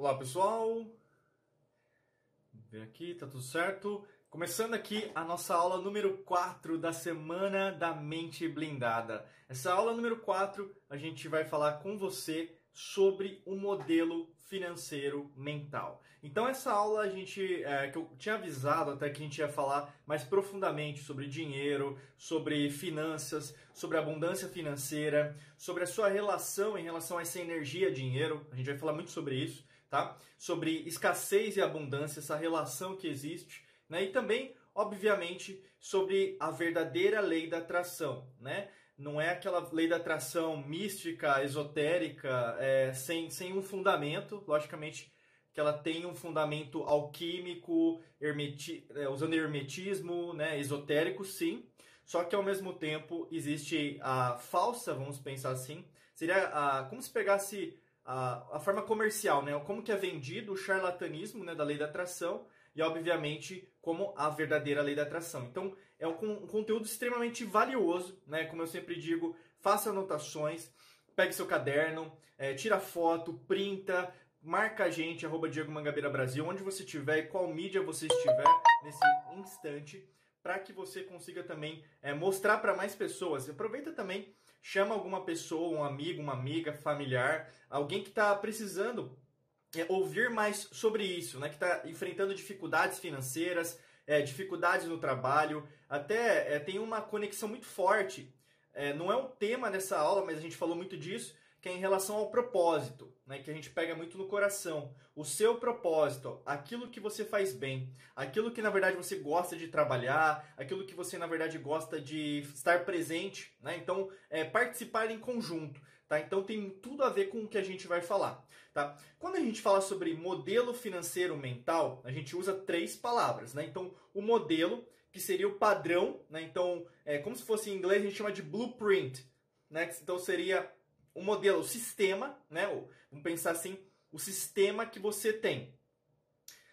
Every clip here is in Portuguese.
Olá pessoal, ver aqui, tá tudo certo. Começando aqui a nossa aula número 4 da Semana da Mente Blindada. Essa aula número 4 a gente vai falar com você sobre o modelo financeiro mental. Então essa aula a gente, é, que eu tinha avisado até que a gente ia falar mais profundamente sobre dinheiro, sobre finanças, sobre abundância financeira, sobre a sua relação em relação a essa energia dinheiro. A gente vai falar muito sobre isso tá? Sobre escassez e abundância, essa relação que existe, né? E também, obviamente, sobre a verdadeira lei da atração, né? Não é aquela lei da atração mística, esotérica, é, sem, sem um fundamento, logicamente que ela tem um fundamento alquímico, hermeti, é, usando hermetismo, né, esotérico, sim. Só que ao mesmo tempo existe a falsa, vamos pensar assim, seria a, como se pegasse a, a forma comercial, né? Como que é vendido o charlatanismo né, da lei da atração e, obviamente, como a verdadeira lei da atração. Então, é um, um conteúdo extremamente valioso, né? Como eu sempre digo, faça anotações, pegue seu caderno, é, tira foto, printa, marca a gente, arroba Diego Mangabeira Brasil, onde você estiver e qual mídia você estiver nesse instante, para que você consiga também é, mostrar para mais pessoas. Aproveita também chama alguma pessoa, um amigo, uma amiga, familiar, alguém que está precisando é, ouvir mais sobre isso, né? que está enfrentando dificuldades financeiras, é, dificuldades no trabalho, até é, tem uma conexão muito forte. É, não é um tema nessa aula, mas a gente falou muito disso, que é em relação ao propósito, né, que a gente pega muito no coração. O seu propósito, aquilo que você faz bem, aquilo que na verdade você gosta de trabalhar, aquilo que você na verdade gosta de estar presente, né? Então, é, participar em conjunto, tá? Então tem tudo a ver com o que a gente vai falar, tá? Quando a gente fala sobre modelo financeiro mental, a gente usa três palavras, né? Então, o modelo, que seria o padrão, né? Então, é como se fosse em inglês a gente chama de blueprint, né? Então seria o modelo, o sistema, né? Vamos pensar assim, o sistema que você tem.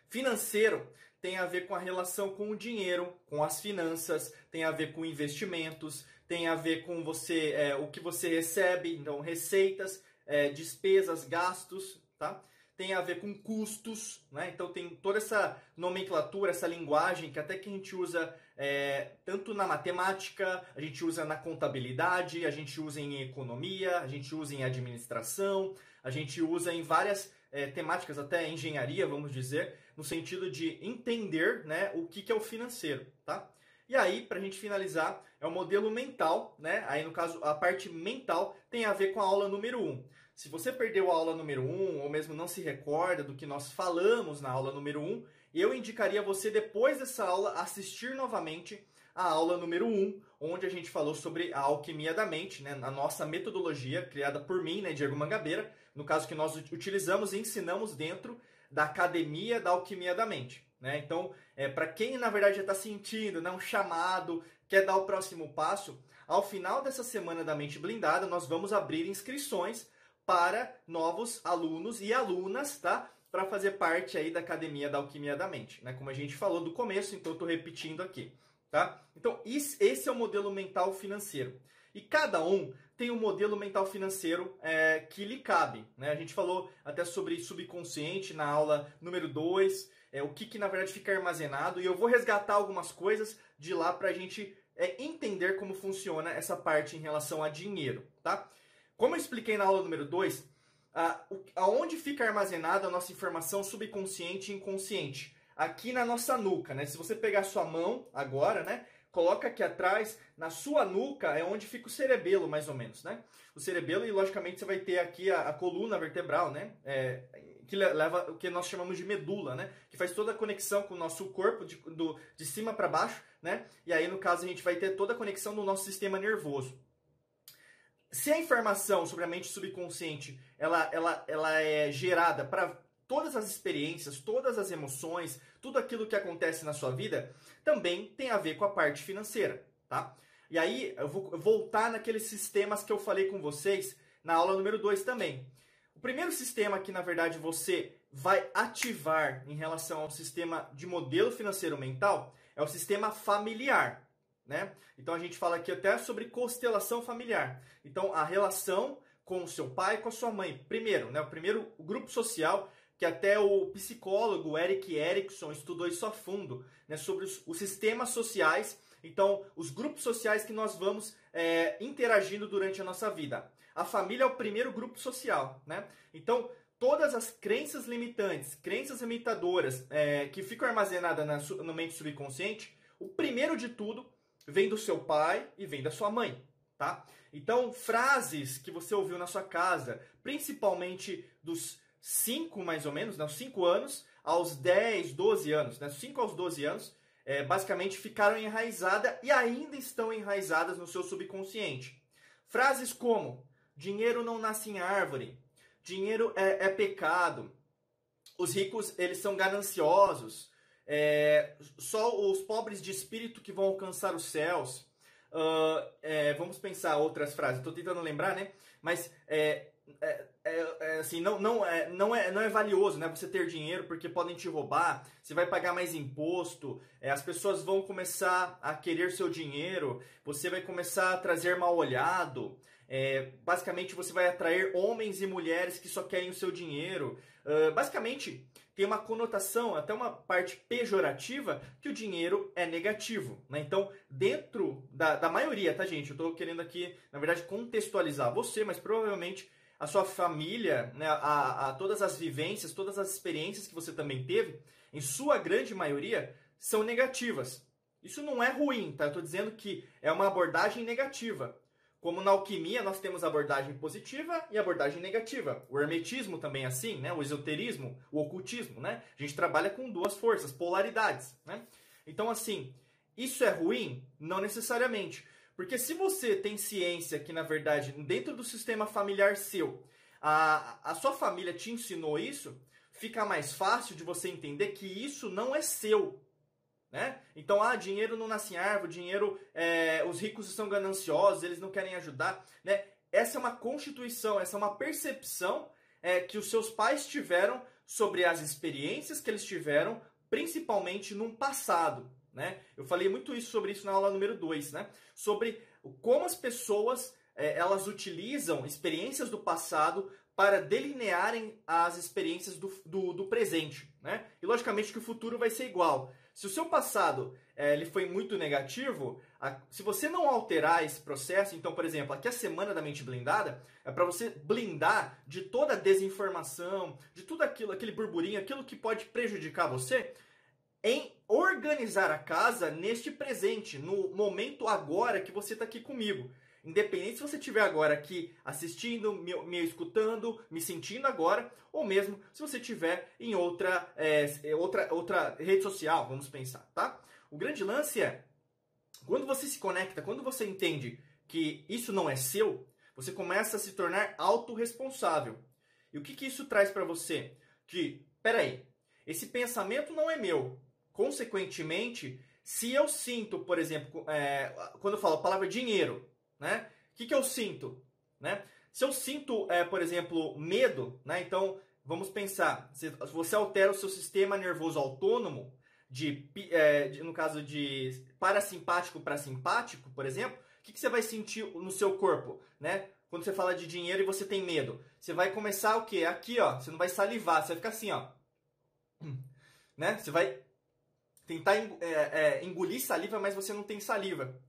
Financeiro tem a ver com a relação com o dinheiro, com as finanças, tem a ver com investimentos, tem a ver com você, é, o que você recebe, então receitas, é, despesas, gastos, tá? tem a ver com custos, né? Então tem toda essa nomenclatura, essa linguagem que até que a gente usa é, tanto na matemática, a gente usa na contabilidade, a gente usa em economia, a gente usa em administração, a gente usa em várias é, temáticas, até engenharia, vamos dizer, no sentido de entender né, o que, que é o financeiro, tá? E aí, para a gente finalizar, é o modelo mental, né? Aí, no caso, a parte mental tem a ver com a aula número 1. Um. Se você perdeu a aula número 1, um, ou mesmo não se recorda do que nós falamos na aula número 1, um, eu indicaria você, depois dessa aula, assistir novamente a aula número 1, um, onde a gente falou sobre a alquimia da mente, né? A nossa metodologia criada por mim, né, Diego Mangabeira, no caso que nós utilizamos e ensinamos dentro da Academia da Alquimia da Mente. Né? Então, é, para quem na verdade já está sentindo né, um chamado, quer dar o próximo passo, ao final dessa semana da Mente Blindada, nós vamos abrir inscrições para novos alunos e alunas, tá? Para fazer parte aí da Academia da Alquimia da Mente, né? Como a gente falou do começo, então eu estou repetindo aqui, tá? Então, esse é o modelo mental financeiro. E cada um tem um modelo mental financeiro é, que lhe cabe. Né? A gente falou até sobre subconsciente na aula número 2, é, o que, que na verdade fica armazenado, e eu vou resgatar algumas coisas de lá para a gente é, entender como funciona essa parte em relação a dinheiro. Tá? Como eu expliquei na aula número 2, aonde fica armazenada a nossa informação subconsciente e inconsciente? Aqui na nossa nuca, né? Se você pegar sua mão agora, né? coloca aqui atrás, na sua nuca, é onde fica o cerebelo, mais ou menos, né? O cerebelo, e logicamente você vai ter aqui a, a coluna vertebral, né? É, que leva o que nós chamamos de medula, né? Que faz toda a conexão com o nosso corpo, de, do, de cima para baixo, né? E aí, no caso, a gente vai ter toda a conexão do nosso sistema nervoso. Se a informação sobre a mente subconsciente ela, ela, ela é gerada para todas as experiências, todas as emoções, tudo aquilo que acontece na sua vida, também tem a ver com a parte financeira, tá? E aí eu vou voltar naqueles sistemas que eu falei com vocês na aula número 2 também. O primeiro sistema que na verdade você vai ativar em relação ao sistema de modelo financeiro mental é o sistema familiar, né? Então a gente fala aqui até sobre constelação familiar. Então a relação com o seu pai, com a sua mãe. Primeiro, né, o primeiro o grupo social que até o psicólogo Eric Erickson estudou isso a fundo, né, sobre os, os sistemas sociais, então os grupos sociais que nós vamos é, interagindo durante a nossa vida. A família é o primeiro grupo social, né? Então todas as crenças limitantes, crenças limitadoras é, que ficam armazenadas na, no mente subconsciente, o primeiro de tudo vem do seu pai e vem da sua mãe, tá? Então, frases que você ouviu na sua casa, principalmente dos 5 mais ou menos, né, 5 anos aos 10, 12 anos, né, 5 aos 12 anos, é, basicamente ficaram enraizadas e ainda estão enraizadas no seu subconsciente. Frases como: dinheiro não nasce em árvore, dinheiro é, é pecado, os ricos eles são gananciosos, é, só os pobres de espírito que vão alcançar os céus. Uh, é, vamos pensar outras frases. Estou tentando lembrar, né? Mas é, é, é, é, assim, não, não, é, não, é, não é valioso né, você ter dinheiro porque podem te roubar, você vai pagar mais imposto, é, as pessoas vão começar a querer seu dinheiro, você vai começar a trazer mal olhado. É, basicamente, você vai atrair homens e mulheres que só querem o seu dinheiro. Uh, basicamente, tem uma conotação, até uma parte pejorativa, que o dinheiro é negativo. Né? Então, dentro da, da maioria, tá, gente? Eu estou querendo aqui, na verdade, contextualizar você, mas provavelmente a sua família, né, a, a, todas as vivências, todas as experiências que você também teve, em sua grande maioria, são negativas. Isso não é ruim, tá? Eu estou dizendo que é uma abordagem negativa. Como na alquimia nós temos abordagem positiva e abordagem negativa. O hermetismo também é assim, né? O esoterismo, o ocultismo, né? A gente trabalha com duas forças, polaridades, né? Então assim, isso é ruim? Não necessariamente. Porque se você tem ciência que, na verdade, dentro do sistema familiar seu, a, a sua família te ensinou isso, fica mais fácil de você entender que isso não é seu. Né? Então, ah, dinheiro não nasce em árvore, dinheiro, é, os ricos são gananciosos, eles não querem ajudar. Né? Essa é uma constituição, essa é uma percepção é, que os seus pais tiveram sobre as experiências que eles tiveram, principalmente num passado. Né? Eu falei muito isso sobre isso na aula número 2, né? sobre como as pessoas é, elas utilizam experiências do passado para delinearem as experiências do, do, do, presente. Né? E logicamente que o futuro vai ser igual. Se o seu passado é, ele foi muito negativo, a, se você não alterar esse processo, então, por exemplo, aqui a semana da mente blindada é para você blindar de toda a desinformação, de tudo aquilo, aquele burburinho, aquilo que pode prejudicar você, em organizar a casa neste presente, no momento agora que você está aqui comigo. Independente se você estiver agora aqui assistindo, me, me, escutando, me sentindo agora, ou mesmo se você estiver em outra, é, outra, outra rede social, vamos pensar, tá? O grande lance é, quando você se conecta, quando você entende que isso não é seu, você começa a se tornar autorresponsável. E o que, que isso traz para você? Que, peraí, esse pensamento não é meu. Consequentemente, se eu sinto, por exemplo, é, quando eu falo a palavra dinheiro, né? O que, que eu sinto? Né? Se eu sinto, é, por exemplo, medo, né? então vamos pensar, se você altera o seu sistema nervoso autônomo, de, é, de no caso de parasimpático para simpático, por exemplo, o que, que você vai sentir no seu corpo? Né? Quando você fala de dinheiro e você tem medo, você vai começar o quê? Aqui, ó, você não vai salivar, você vai ficar assim, ó. Né? Você vai tentar é, é, engolir saliva, mas você não tem saliva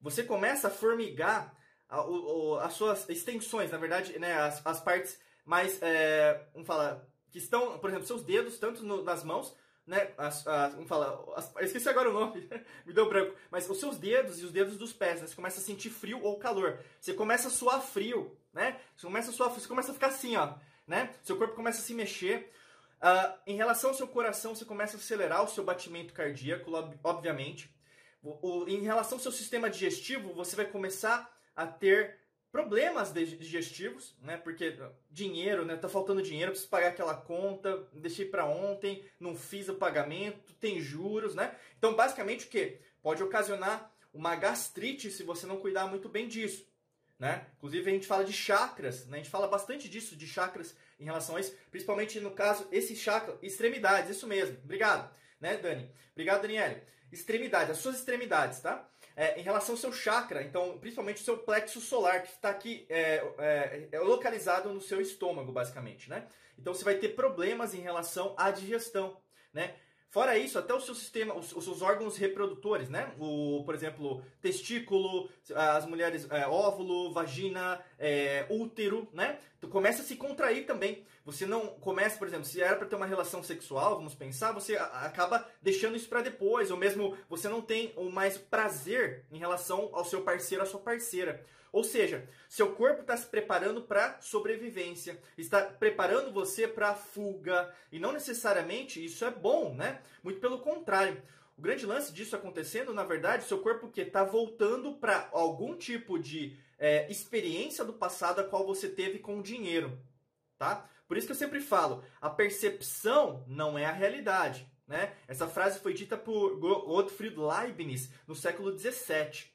você começa a formigar a, o, as suas extensões, na verdade, né, as, as partes mais, é, vamos falar, que estão, por exemplo, seus dedos, tanto no, nas mãos, né, as, as, vamos falar, as, esqueci agora o nome, me deu branco, mas os seus dedos e os dedos dos pés, né, você começa a sentir frio ou calor, você começa a suar frio, né, você começa a suar você começa a ficar assim, ó, né, seu corpo começa a se mexer, uh, em relação ao seu coração, você começa a acelerar o seu batimento cardíaco, obviamente, em relação ao seu sistema digestivo, você vai começar a ter problemas digestivos, né? Porque dinheiro, né? Tá faltando dinheiro, preciso pagar aquela conta, deixei para ontem, não fiz o pagamento, tem juros, né? Então, basicamente o que? Pode ocasionar uma gastrite se você não cuidar muito bem disso, né? Inclusive a gente fala de chakras, né? A gente fala bastante disso de chakras em relação a isso, principalmente no caso esse chakra, extremidades, isso mesmo. Obrigado, né, Dani? Obrigado, Daniele extremidade, as suas extremidades, tá? é, em relação ao seu chakra, então principalmente o seu plexo solar, que está aqui é, é, é, localizado no seu estômago, basicamente, né? Então você vai ter problemas em relação à digestão, né? Fora isso, até o seu sistema, os, os seus órgãos reprodutores, né? O, por exemplo, testículo, as mulheres, é, óvulo, vagina, é, útero, né? Tu começa a se contrair também. Você não começa, por exemplo, se era para ter uma relação sexual, vamos pensar, você acaba deixando isso para depois, ou mesmo você não tem o mais prazer em relação ao seu parceiro, à sua parceira. Ou seja, seu corpo está se preparando para sobrevivência, está preparando você para fuga, e não necessariamente isso é bom, né? Muito pelo contrário. O grande lance disso acontecendo, na verdade, seu corpo que está voltando para algum tipo de é, experiência do passado a qual você teve com o dinheiro, tá? Por isso que eu sempre falo, a percepção não é a realidade, né? Essa frase foi dita por Gottfried Leibniz no século 17.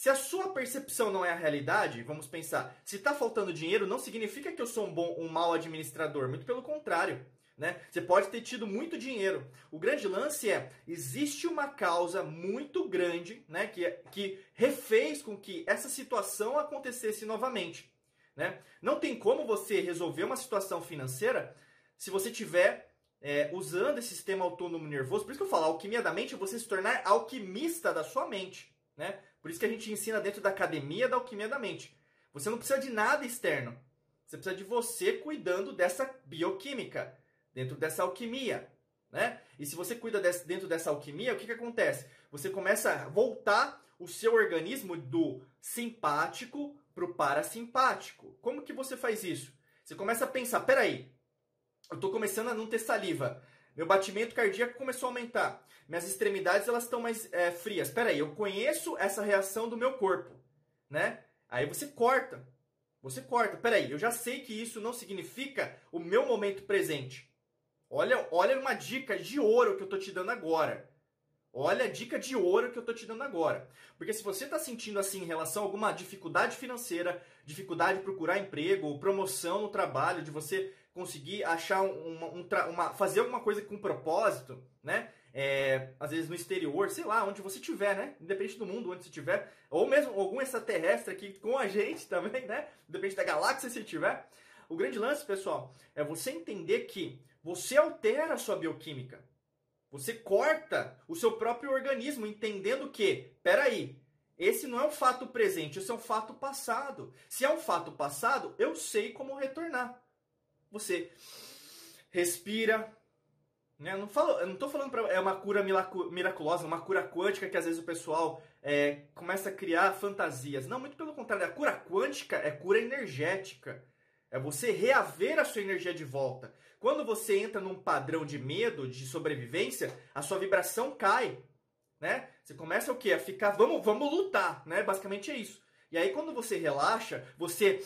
Se a sua percepção não é a realidade, vamos pensar, se está faltando dinheiro, não significa que eu sou um bom, um mau administrador, muito pelo contrário. Né? Você pode ter tido muito dinheiro. O grande lance é, existe uma causa muito grande né, que, que refez com que essa situação acontecesse novamente. Né? Não tem como você resolver uma situação financeira se você tiver é, usando esse sistema autônomo nervoso. Por isso que eu falo, alquimia da mente é você se tornar alquimista da sua mente. Né? Por isso que a gente ensina dentro da academia da alquimia da mente. Você não precisa de nada externo. Você precisa de você cuidando dessa bioquímica, dentro dessa alquimia. Né? E se você cuida desse, dentro dessa alquimia, o que, que acontece? Você começa a voltar o seu organismo do simpático para o parasimpático. Como que você faz isso? Você começa a pensar, peraí, eu estou começando a não ter saliva. Meu batimento cardíaco começou a aumentar. Minhas extremidades elas estão mais é, frias. Espera aí, eu conheço essa reação do meu corpo, né? Aí você corta. Você corta. Espera aí, eu já sei que isso não significa o meu momento presente. Olha, olha uma dica de ouro que eu tô te dando agora. Olha a dica de ouro que eu tô te dando agora. Porque se você está sentindo assim em relação a alguma dificuldade financeira, dificuldade de procurar emprego, promoção no trabalho, de você conseguir achar uma, um, uma fazer alguma coisa com propósito, né? É, às vezes no exterior, sei lá, onde você estiver, né? Independente do mundo, onde você estiver, ou mesmo algum extraterrestre aqui com a gente também, né? Independente da galáxia se tiver. O grande lance, pessoal, é você entender que você altera a sua bioquímica. Você corta o seu próprio organismo, entendendo que, peraí, esse não é um fato presente, esse é um fato passado. Se é um fato passado, eu sei como retornar. Você respira. Né? Não falo, eu não estou falando para é uma cura miraculosa, uma cura quântica que às vezes o pessoal é, começa a criar fantasias. Não, muito pelo contrário. A cura quântica é cura energética. É você reaver a sua energia de volta. Quando você entra num padrão de medo, de sobrevivência, a sua vibração cai, né? Você começa o quê? A ficar, vamos, vamos lutar, né? Basicamente é isso. E aí quando você relaxa, você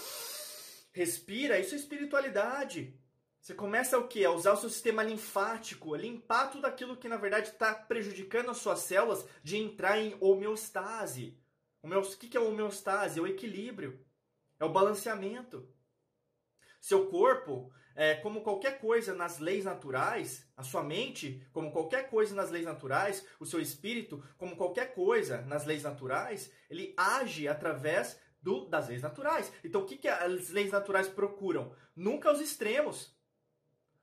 respira, isso é espiritualidade. Você começa o quê? A usar o seu sistema linfático, a limpar tudo aquilo que na verdade está prejudicando as suas células de entrar em homeostase. O que, é homeostase? É o equilíbrio, é o balanceamento. Seu corpo é, como qualquer coisa nas leis naturais, a sua mente, como qualquer coisa nas leis naturais, o seu espírito, como qualquer coisa nas leis naturais, ele age através do, das leis naturais. Então, o que, que as leis naturais procuram? Nunca os extremos.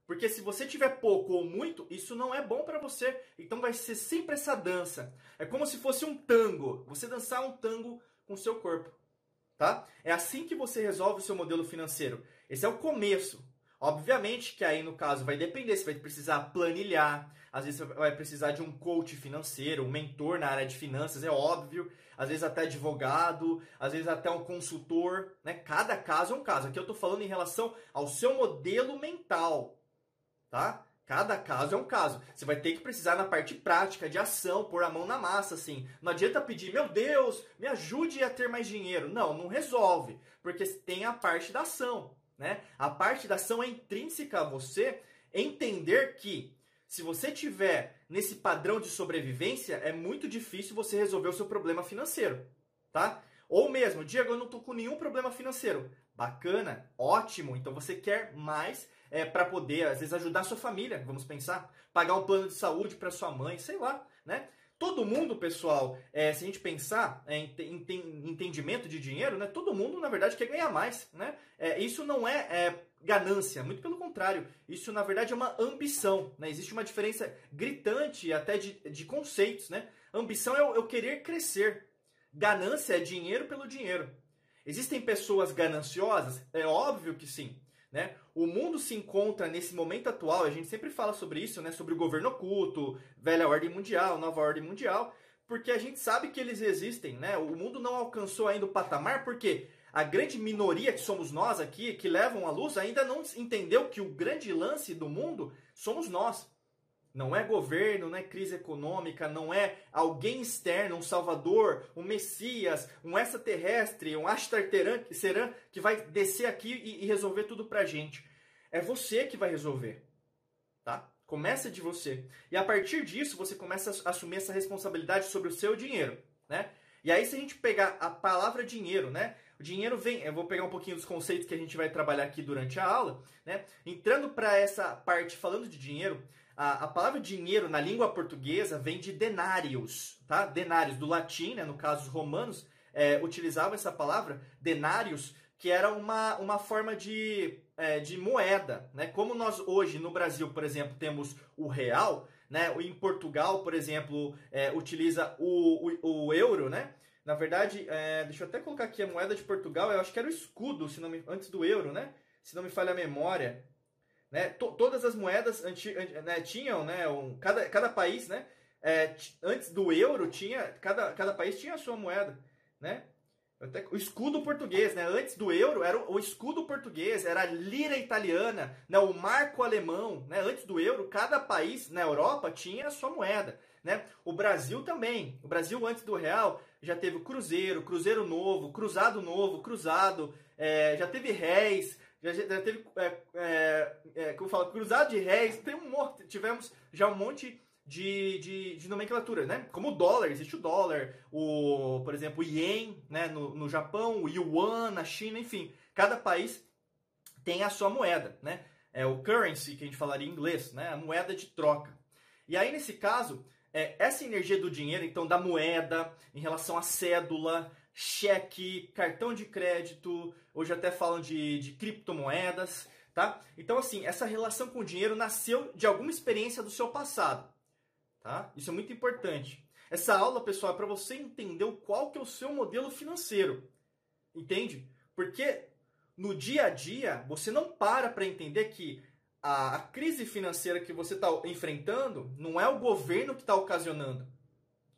Porque se você tiver pouco ou muito, isso não é bom para você. Então vai ser sempre essa dança. É como se fosse um tango. Você dançar um tango com o seu corpo. Tá? É assim que você resolve o seu modelo financeiro. Esse é o começo. Obviamente que aí no caso vai depender, você vai precisar planilhar, às vezes você vai precisar de um coach financeiro, um mentor na área de finanças, é óbvio, às vezes até advogado, às vezes até um consultor, né? Cada caso é um caso. Aqui eu estou falando em relação ao seu modelo mental, tá? Cada caso é um caso. Você vai ter que precisar na parte prática, de ação, pôr a mão na massa, assim. Não adianta pedir, meu Deus, me ajude a ter mais dinheiro. Não, não resolve, porque tem a parte da ação. Né? A parte da ação é intrínseca a você entender que se você tiver nesse padrão de sobrevivência, é muito difícil você resolver o seu problema financeiro, tá? Ou mesmo, Diego, eu não tô com nenhum problema financeiro. Bacana, ótimo. Então você quer mais é, para poder, às vezes, ajudar a sua família, vamos pensar. Pagar um plano de saúde para sua mãe, sei lá, né? Todo mundo, pessoal, é, se a gente pensar é, em, em, entendimento de dinheiro, né, todo mundo, na verdade, quer ganhar mais. Né? É, isso não é, é, ganância, muito pelo contrário. Isso, na verdade, é uma ambição. Né? Existe uma diferença gritante até de, de conceitos. Né? Ambição é o, é querer crescer. Ganância é dinheiro pelo dinheiro. Existem pessoas gananciosas? É óbvio que sim. Né? O mundo se encontra nesse momento atual, a gente sempre fala sobre isso, né? sobre o governo oculto, velha ordem mundial, nova ordem mundial, porque a gente sabe que eles existem. Né? O mundo não alcançou ainda o patamar, porque a grande minoria que somos nós aqui, que levam a luz, ainda não entendeu que o grande lance do mundo somos nós. Não é governo, não é crise econômica, não é alguém externo, um salvador, um messias, um extraterrestre, um Ashtarteran que vai descer aqui e, resolver tudo pra gente. É você que vai resolver, tá? Começa de você. E a partir disso, você começa a assumir essa responsabilidade sobre o seu dinheiro, né? E aí, se a gente pegar a palavra dinheiro, né? O dinheiro vem, eu vou pegar um pouquinho dos conceitos que a gente vai trabalhar aqui durante a aula, né? Entrando para essa parte falando de dinheiro, a, a, palavra dinheiro na língua portuguesa vem de denários, tá? Denários, do latim, né? no caso os romanos é, utilizavam essa palavra, denários, que era uma, uma forma de, é, de moeda. Né? Como nós hoje no Brasil, por exemplo, temos o real, né? em Portugal, por exemplo, é, utiliza o, o, o, euro, né? Na verdade, é, deixa eu até colocar aqui a moeda de Portugal, eu acho que era o escudo, se não me, antes do euro, né? Se não me falha a memória. Né? todas as moedas anti, né, tinham, né, um, cada, cada país, né, é, antes do euro tinha, cada, cada país tinha a sua moeda, né? Até, o escudo português, né? Antes do euro era o, o, escudo português, era a lira italiana, né? o marco alemão, né? Antes do euro, cada país na Europa tinha a sua moeda, né? O Brasil também. O Brasil antes do real já teve o cruzeiro, cruzeiro novo, cruzado novo, cruzado, é, já teve réis, já, já teve, é, é, é, como cruzado de réis, tem um monte, tivemos já um monte de, de, de, nomenclatura, né? Como o dólar, existe o dólar, o, por exemplo, o ien, né? No, no Japão, o yuan, na China, enfim. Cada país tem a sua moeda, né? É o currency, que a gente falaria em inglês, né? A moeda de troca. E aí, nesse caso, é, essa energia do dinheiro, então, da moeda, em relação à cédula, cheque, cartão de crédito, hoje até falam de, de criptomoedas, tá? Então, assim, essa relação com o dinheiro nasceu de alguma experiência do seu passado, tá? Isso é muito importante. Essa aula, pessoal, é para você entender qual que é o seu modelo financeiro, entende? Porque no dia a dia, você não para para entender que a, a crise financeira que você está enfrentando não é o governo que está ocasionando,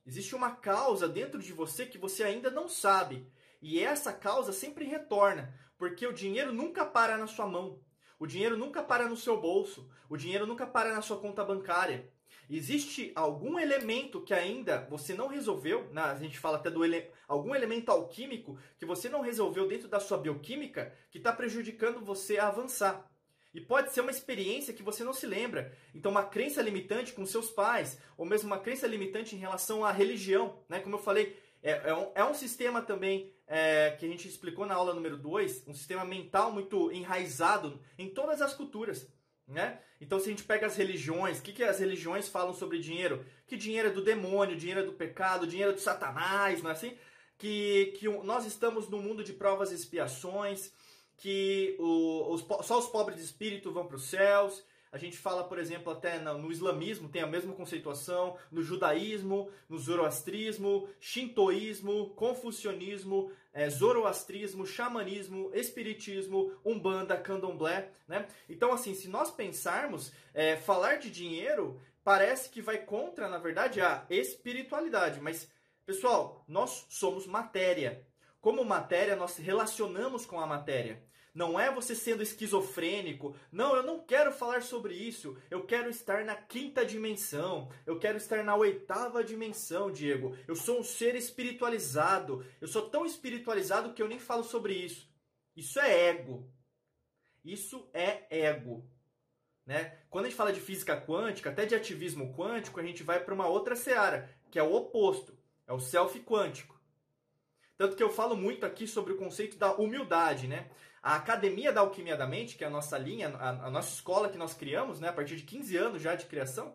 Existe uma causa dentro de você que você ainda não sabe. E essa causa sempre retorna, porque o dinheiro nunca para na sua mão. O dinheiro nunca para no seu bolso. O dinheiro nunca para na sua conta bancária. Existe algum elemento que ainda você não resolveu, né? a gente fala até do ele, algum elemento alquímico que você não resolveu dentro da sua bioquímica que está prejudicando você a avançar. E pode ser uma experiência que você não se lembra. Então, uma crença limitante com seus pais, ou mesmo uma crença limitante em relação à religião. Né? Como eu falei, é, é, um, é um, sistema também é, que a gente explicou na aula número 2, um sistema mental muito enraizado em todas as culturas. Né? Então, se a gente pega as religiões, o que, que as religiões falam sobre dinheiro? Que dinheiro é do demônio, dinheiro é do pecado, dinheiro é do satanás, não é assim? Que, que nós estamos no mundo de provas e expiações, que o, os, só os pobres de espírito vão para os céus. A gente fala, por exemplo, até no, no, islamismo tem a mesma conceituação, no judaísmo, no zoroastrismo, shintoísmo, confucionismo, é, zoroastrismo, xamanismo, espiritismo, umbanda, candomblé, né? Então, assim, se nós pensarmos, é, falar de dinheiro parece que vai contra, na verdade, a espiritualidade, mas, pessoal, nós somos matéria, como matéria, nós relacionamos com a matéria. Não é você sendo esquizofrênico. Não, eu não quero falar sobre isso. Eu quero estar na quinta dimensão. Eu quero estar na oitava dimensão, Diego. Eu sou um ser espiritualizado. Eu sou tão espiritualizado que eu nem falo sobre isso. Isso é ego. Isso é ego. Né? Quando a gente fala de física quântica, até de ativismo quântico, a gente vai para uma outra seara, que é o oposto. É o self quântico. Tanto que eu falo muito aqui sobre o conceito da humildade, né? A Academia da Alquimia da Mente, que é a nossa linha, a, a nossa escola que nós criamos, né, a partir de 15 anos já de criação,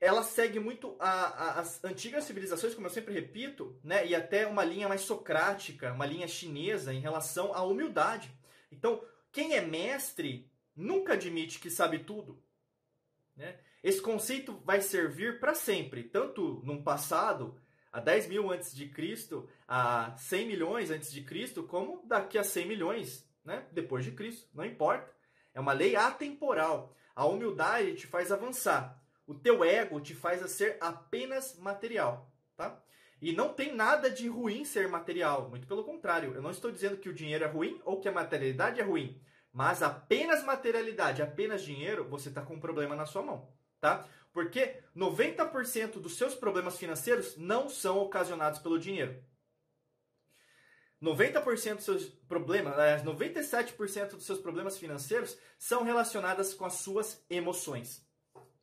ela segue muito a, a, as antigas civilizações, como eu sempre repito, né? E até uma linha mais socrática, uma linha chinesa em relação à humildade. Então, quem é mestre nunca admite que sabe tudo. Né? Esse conceito vai servir para sempre, tanto no passado, há 10 mil antes de Cristo, a 100 milhões antes de Cristo, como daqui a 100 milhões né? depois de Cristo. Não importa. É uma lei atemporal. A humildade te faz avançar. O teu ego te faz a ser apenas material, tá? E não tem nada de ruim ser material, muito pelo contrário. Eu não estou dizendo que o dinheiro é ruim ou que a materialidade é ruim, mas apenas materialidade, apenas dinheiro, você está com um problema na sua mão, tá? Porque 90% dos seus problemas financeiros não são ocasionados pelo dinheiro. 90% dos seus problemas, 97% dos seus problemas financeiros são relacionados com as suas emoções.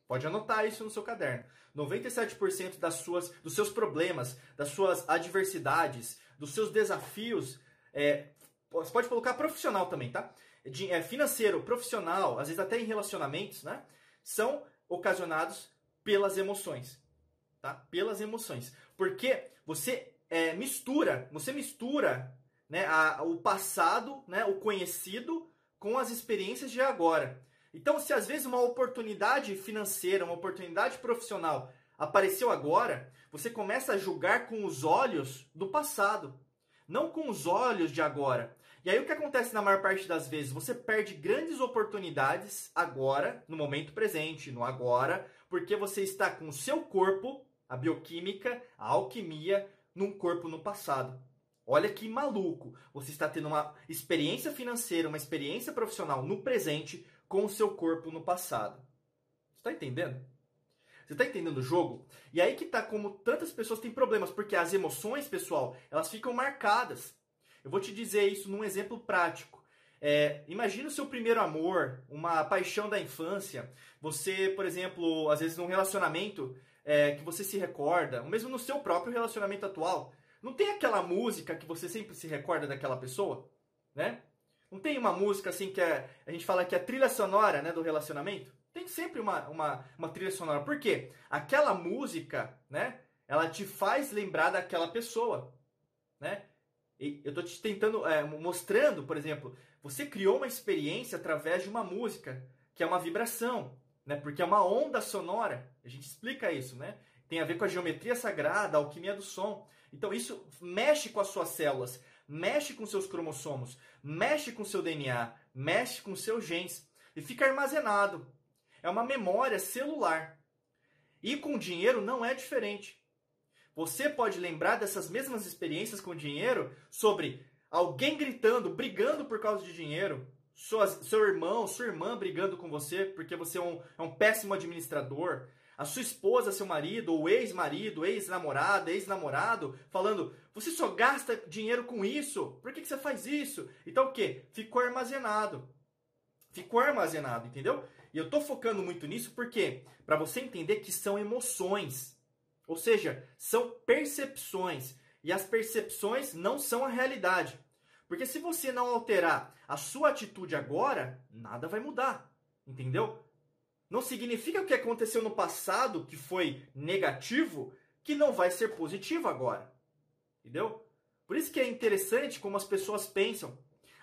Pode anotar isso no seu caderno. 97% das suas, dos seus problemas, das suas adversidades, dos seus desafios, é, você pode colocar profissional também, tá? De, é, financeiro, profissional, às vezes até em relacionamentos, né? São ocasionados pelas emoções, tá? Pelas emoções. Porque você é, mistura, você mistura né, a, o passado, né, o conhecido, com as experiências de agora. Então, se às vezes uma oportunidade financeira, uma oportunidade profissional apareceu agora, você começa a julgar com os olhos do passado, não com os olhos de agora. E aí o que acontece na maior parte das vezes? Você perde grandes oportunidades agora, no momento presente, no agora, porque você está com o seu corpo, a bioquímica, a alquimia, num corpo no passado. Olha que maluco! Você está tendo uma experiência financeira, uma experiência profissional no presente, com o seu corpo no passado. Você está entendendo? Você está entendendo o jogo? E aí que tá como tantas pessoas têm problemas, porque as emoções, pessoal, elas ficam marcadas. Eu vou te dizer isso num exemplo prático. É, imagina o seu primeiro amor, uma paixão da infância. Você, por exemplo, às vezes num relacionamento é, que você se recorda, ou mesmo no seu próprio relacionamento atual. Não tem aquela música que você sempre se recorda daquela pessoa, né? Não tem uma música assim que é, a gente fala que é a trilha sonora né, do relacionamento? Tem sempre uma, uma, uma trilha sonora. Por quê? Aquela música, né? Ela te faz lembrar daquela pessoa, né? Eu tô te tentando, é, mostrando, por exemplo, você criou uma experiência através de uma música, que é uma vibração, né? Porque é uma onda sonora. A gente explica isso, né? Tem a ver com a geometria sagrada, a alquimia do som. Então isso mexe com as suas células mexe com seus cromossomos, mexe com seu DNA, mexe com seus genes e fica armazenado. É uma memória celular. E com dinheiro não é diferente. Você pode lembrar dessas mesmas experiências com dinheiro sobre alguém gritando, brigando por causa de dinheiro, seu irmão, sua irmã brigando com você porque você é um, é um péssimo administrador, a sua esposa, seu marido, ou ex-marido, ex-namorada, ex-namorado, falando: você só gasta dinheiro com isso? Por que, que você faz isso? Então o que? Ficou armazenado. Ficou armazenado, entendeu? E eu tô focando muito nisso porque para você entender que são emoções. Ou seja, são percepções. E as percepções não são a realidade. Porque se você não alterar a sua atitude agora, nada vai mudar. Entendeu? não significa o que aconteceu no passado, que foi negativo, que não vai ser positivo agora. Entendeu? Por isso que é interessante como as pessoas pensam.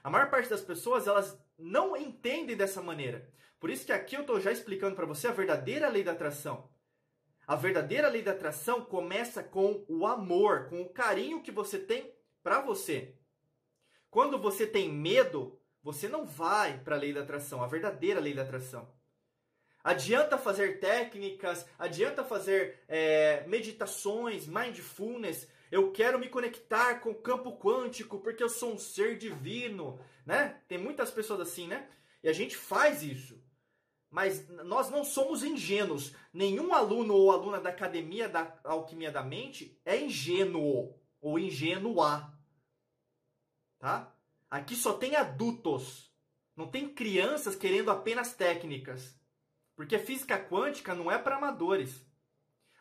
A maior parte das pessoas, elas não entendem dessa maneira. Por isso que aqui eu estou já explicando para você a verdadeira lei da atração. A verdadeira lei da atração começa com o amor, com o carinho que você tem para você. Quando você tem medo, você não vai para a lei da atração, a verdadeira lei da atração. Adianta fazer técnicas, adianta fazer é, meditações, mindfulness. Eu quero me conectar com o campo quântico porque eu sou um ser divino, né? Tem muitas pessoas assim, né? E a gente faz isso. Mas nós não somos ingênuos. Nenhum aluno ou aluna da Academia da Alquimia da Mente é ingênuo ou ingênua. Tá? Aqui só tem adultos. Não tem crianças querendo apenas técnicas. Porque física quântica não é para amadores.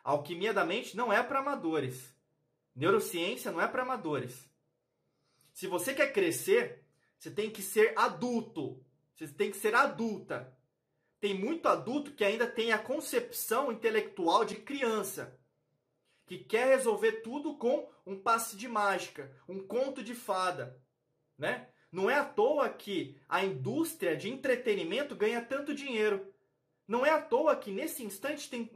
A alquimia da mente não é para amadores. Neurociência não é para amadores. Se você quer crescer, você tem que ser adulto. Você tem que ser adulta. Tem muito adulto que ainda tem a concepção intelectual de criança, que quer resolver tudo com um passe de mágica, um conto de fada, né? Não é à toa que a indústria de entretenimento ganha tanto dinheiro. Não é à toa que nesse instante tem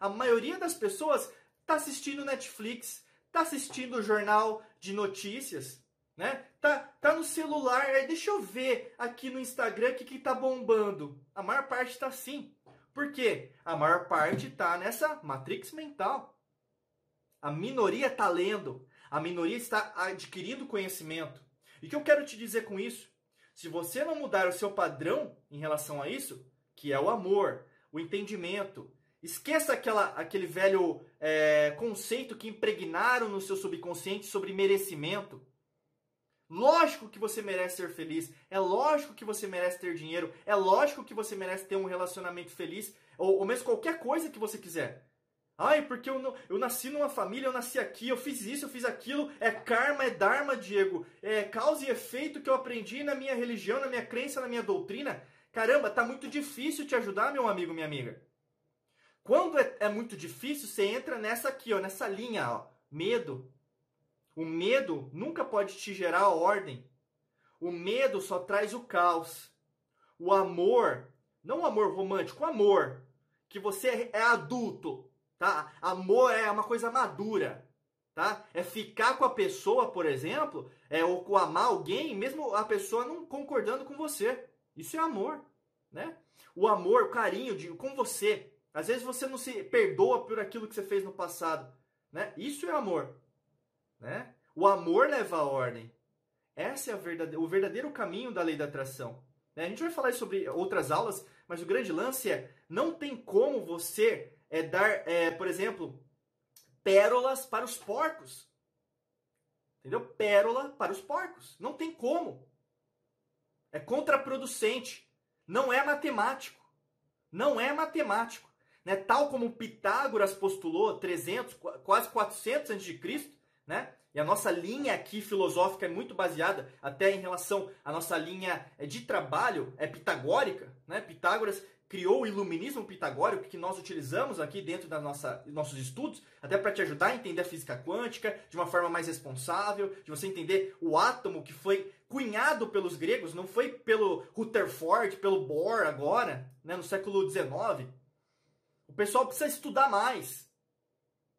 a maioria das pessoas está assistindo Netflix, está assistindo o jornal de notícias, né? Tá, tá no celular, aí deixa eu ver aqui no Instagram o que, que tá bombando. A maior parte está assim. Por quê? A maior parte está nessa matrix mental. A minoria está lendo, a minoria está adquirindo conhecimento. E o que eu quero te dizer com isso? Se você não mudar o seu padrão em relação a isso, que é o amor, o entendimento, esqueça aquela, aquele velho é, conceito que impregnaram no seu subconsciente sobre merecimento. Lógico que você merece ser feliz, é lógico que você merece ter dinheiro, é lógico que você merece ter um relacionamento feliz, ou, ou mesmo qualquer coisa que você quiser. Ai, porque eu, eu nasci numa família, eu nasci aqui, eu fiz isso, eu fiz aquilo. É karma, é dharma, Diego. É causa e efeito que eu aprendi na minha religião, na minha crença, na minha doutrina. Caramba, tá muito difícil te ajudar, meu amigo, minha amiga. Quando é, é muito difícil, você entra nessa aqui, ó, nessa linha, ó. Medo. O medo nunca pode te gerar ordem. O medo só traz o caos. O amor, não o amor romântico, o amor. Que você é adulto, tá? Amor é uma coisa madura, tá? É ficar com a pessoa, por exemplo, é ou amar alguém, mesmo a pessoa não concordando com você. Isso é amor, né? O amor, o carinho de, com você. Às vezes você não se perdoa por aquilo que você fez no passado, né? Isso é amor, né? O amor leva a ordem. Essa é verdade, o verdadeiro caminho da lei da atração. Né? A gente vai falar sobre outras aulas, mas o grande lance é não tem como você é dar, é, por exemplo, pérolas para os porcos. Entendeu? Pérola para os porcos. Não tem como. É contraproducente. Não é matemático. Não é matemático. Né? Tal como Pitágoras postulou 300, quase 400 a.C., né? E a nossa linha aqui filosófica é muito baseada até em relação à nossa linha é, de trabalho, é pitagórica. Né? Pitágoras criou o iluminismo pitagórico que nós utilizamos aqui dentro dos nossa, nossos estudos, até para te ajudar a entender a física quântica de uma forma mais responsável, de você entender o átomo que foi cunhado pelos gregos, não foi pelo Rutherford, pelo Bohr agora, né, no século XIX. O pessoal precisa estudar mais.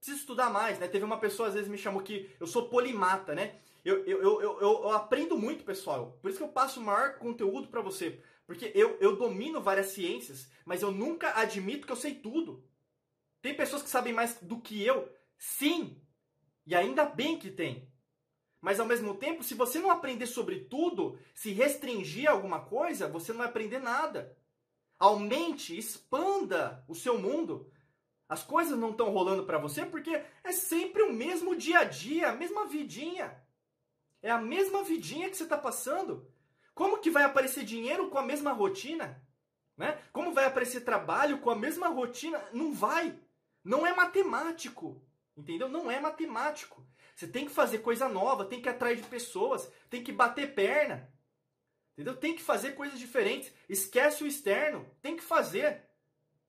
Precisa estudar mais, né? Teve uma pessoa às vezes me chamou que eu sou polimata, né? Eu, eu, eu, eu, eu aprendo muito, pessoal. Por isso que eu passo o maior conteúdo para você. Porque eu, eu domino várias ciências, mas eu nunca admito que eu sei tudo. Tem pessoas que sabem mais do que eu? Sim! E ainda bem que tem. Mas ao mesmo tempo, se você não aprender sobre tudo, se restringir a alguma coisa, você não vai aprender nada. Aumente, expanda o seu mundo. As coisas não estão rolando para você porque é sempre o mesmo dia a dia, a mesma vidinha. É a mesma vidinha que você está passando. Como que vai aparecer dinheiro com a mesma rotina? Né? Como vai aparecer trabalho com a mesma rotina? Não vai. Não é matemático. Entendeu? Não é matemático. Você tem que fazer coisa nova, tem que ir atrás de pessoas, tem que bater perna. Entendeu? Tem que fazer coisas diferentes. Esquece o externo. Tem que fazer.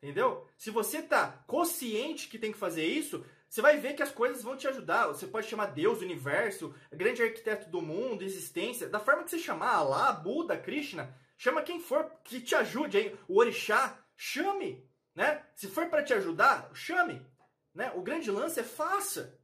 Entendeu? Se você tá consciente que tem que fazer isso, você vai ver que as coisas vão te ajudar. Você pode chamar Deus, universo, grande arquiteto do mundo, existência, da forma que você chamar, Allah, Buda, Krishna, chama quem for que te ajude aí, o orixá, chame, né? Se for para te ajudar, chame, né? O grande lance é faça.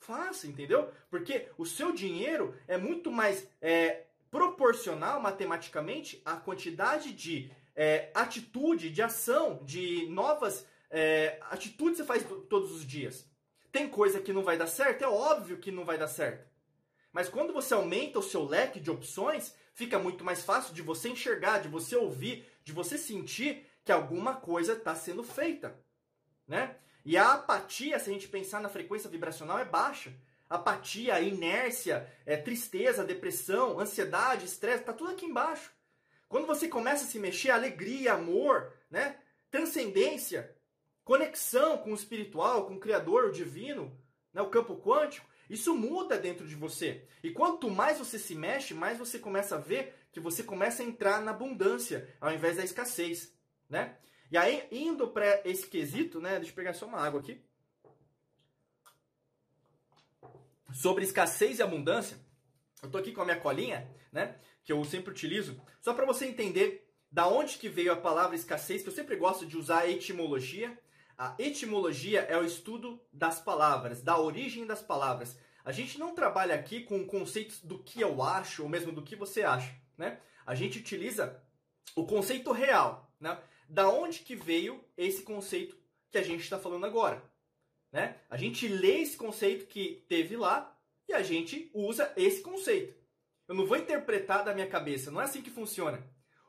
Faça, entendeu? Porque o seu dinheiro é muito mais é, proporcional matematicamente à quantidade de é, atitude, de ação, de novas é, atitudes você faz todos os dias. Tem coisa que não vai dar certo? É óbvio que não vai dar certo. Mas quando você aumenta o seu leque de opções, fica muito mais fácil de você enxergar, de você ouvir, de você sentir que alguma coisa está sendo feita. Né? E a apatia, se a gente pensar na frequência vibracional, é baixa. Apatia, inércia, é, tristeza, depressão, ansiedade, estresse, está tudo aqui embaixo. Quando você começa a se mexer, alegria, amor, né? transcendência, conexão com o espiritual, com o Criador, o divino, né? o campo quântico, isso muda dentro de você. E quanto mais você se mexe, mais você começa a ver que você começa a entrar na abundância, ao invés da escassez. né? E aí, indo para esse quesito, né? Deixa eu pegar só uma água aqui. Sobre escassez e abundância, eu tô aqui com a minha colinha, né? Que eu sempre utilizo, só para você entender da onde que veio a palavra escassez, que eu sempre gosto de usar a etimologia. A etimologia é o estudo das palavras, da origem das palavras. A gente não trabalha aqui com conceitos do que eu acho ou mesmo do que você acha, né? A gente utiliza o conceito real, né? Da onde que veio esse conceito que a gente está falando agora, né? A gente lê esse conceito que teve lá e a gente usa esse conceito. Eu não vou interpretar da minha cabeça, não é assim que funciona.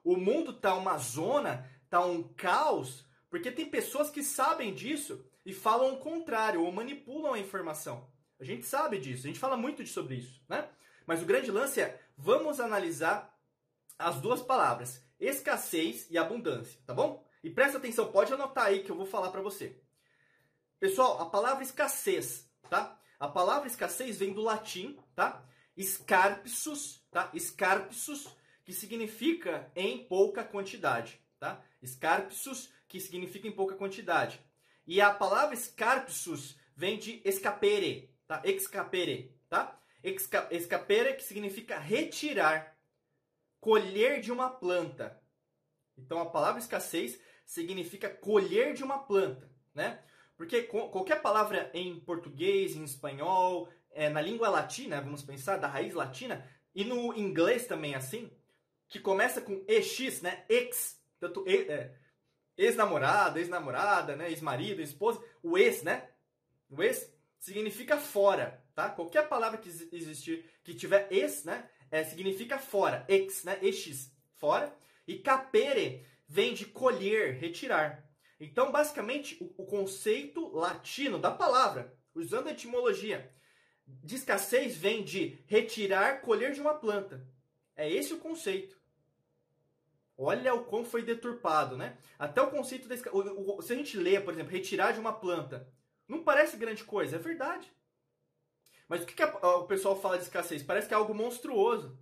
O mundo tá uma zona, tá um caos, porque tem pessoas que sabem disso e falam o contrário ou manipulam a informação. A gente sabe disso, a gente fala muito sobre isso, né? Mas o grande lance é, vamos analisar as duas palavras, escassez e abundância, tá bom? E presta atenção, pode anotar aí que eu vou falar para você. Pessoal, a palavra escassez, tá? A palavra escassez vem do latim, tá? Scarpsus, tá? Scarpsus, que significa em pouca quantidade, tá? Scarpsus, que significa em pouca quantidade. E a palavra scarpsus vem de escapere, tá? Excapere, tá? Escapere, que significa retirar, colher de uma planta. Então a palavra escassez significa colher de uma planta, né? Porque qualquer palavra em português, em espanhol, é, na língua latina, vamos pensar, da raiz latina, e no inglês também assim, que começa com ex, né? Ex, tanto é, ex-namorado, ex-namorada, né? Ex-marido, esposa, o ex, né? O ex significa fora, tá? Qualquer palavra que existir que tiver ex, né? é, significa fora, ex, né? Ex, fora. E capere vem de colher, retirar. Então, basicamente, o, o conceito latino da palavra, usando a etimologia, de escassez vem de retirar, colher de uma planta. É esse o conceito. Olha o quão foi deturpado, né? Até o conceito da escassez. Se a gente lê, por exemplo, retirar de uma planta, não parece grande coisa, é verdade. Mas o que, que a, o pessoal fala de escassez? Parece que é algo monstruoso.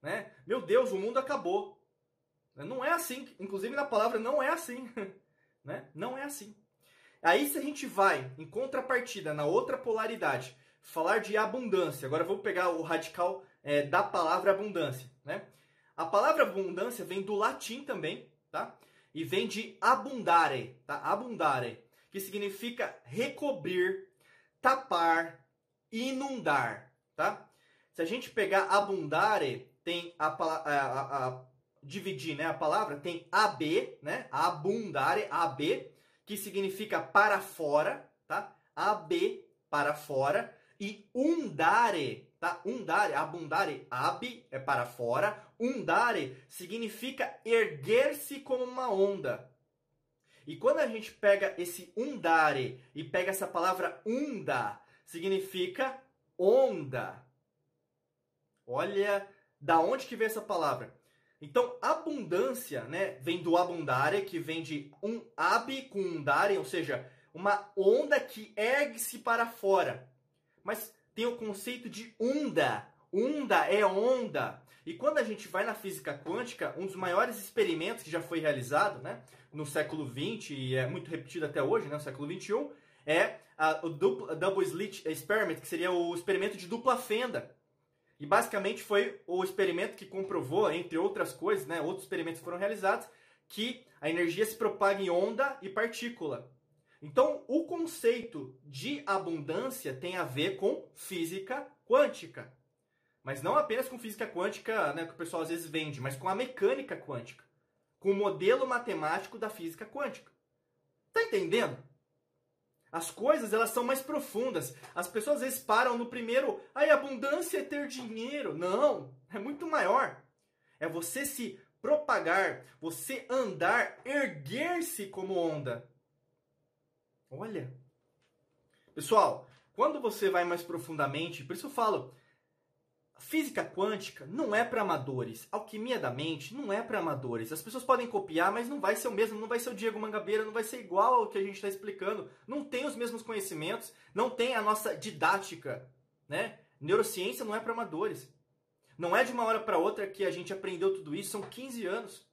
Né? Meu Deus, o mundo acabou. Não é assim. Inclusive na palavra não é assim. né? Não é assim. Aí se a gente vai, em contrapartida, na outra polaridade, falar de abundância. Agora vou pegar o radical é, da palavra abundância. Né? A palavra abundância vem do latim também, tá? E vem de abundare, tá? Abundare, que significa recobrir, tapar, inundar, tá? Se a gente pegar abundare, tem a, a, a, a dividir, né, a palavra tem ab, né? Abundare, ab, que significa para fora, tá? Ab para fora e undare, tá? Undare, abundare, ab é para fora, undare significa erguer-se como uma onda. E quando a gente pega esse undare e pega essa palavra unda, significa onda. Olha da onde que vem essa palavra. Então, abundância, né, vem do abundare, que vem de um ab com undare, ou seja, uma onda que ergue-se para fora. Mas tem o conceito de onda. Onda é onda. E quando a gente vai na física quântica, um dos maiores experimentos que já foi realizado, né, no século XX e é muito repetido até hoje, né, no século XXI, é a, o duplo, Double Slit Experiment, que seria o experimento de dupla fenda. E basicamente foi o experimento que comprovou, entre outras coisas, né, outros experimentos foram realizados, que a energia se propaga em onda e partícula. Então, o conceito de abundância tem a ver com física quântica. Mas não apenas com física quântica, né, que o pessoal às vezes vende, mas com a mecânica quântica. Com o modelo matemático da física quântica. Tá entendendo? As coisas, elas são mais profundas. As pessoas às vezes param no primeiro, ai, abundância é ter dinheiro. Não, é muito maior. É você se propagar, você andar, erguer-se como onda. Olha. Pessoal, quando você vai mais profundamente, por isso eu falo, Física quântica não é para amadores. Alquimia da mente não é para amadores. As pessoas podem copiar, mas não vai ser o mesmo. Não vai ser o Diego Mangabeira, não vai ser igual ao que a gente está explicando. Não tem os mesmos conhecimentos, não tem a nossa didática. Né? Neurociência não é para amadores. Não é de uma hora para outra que a gente aprendeu tudo isso, são 15 anos.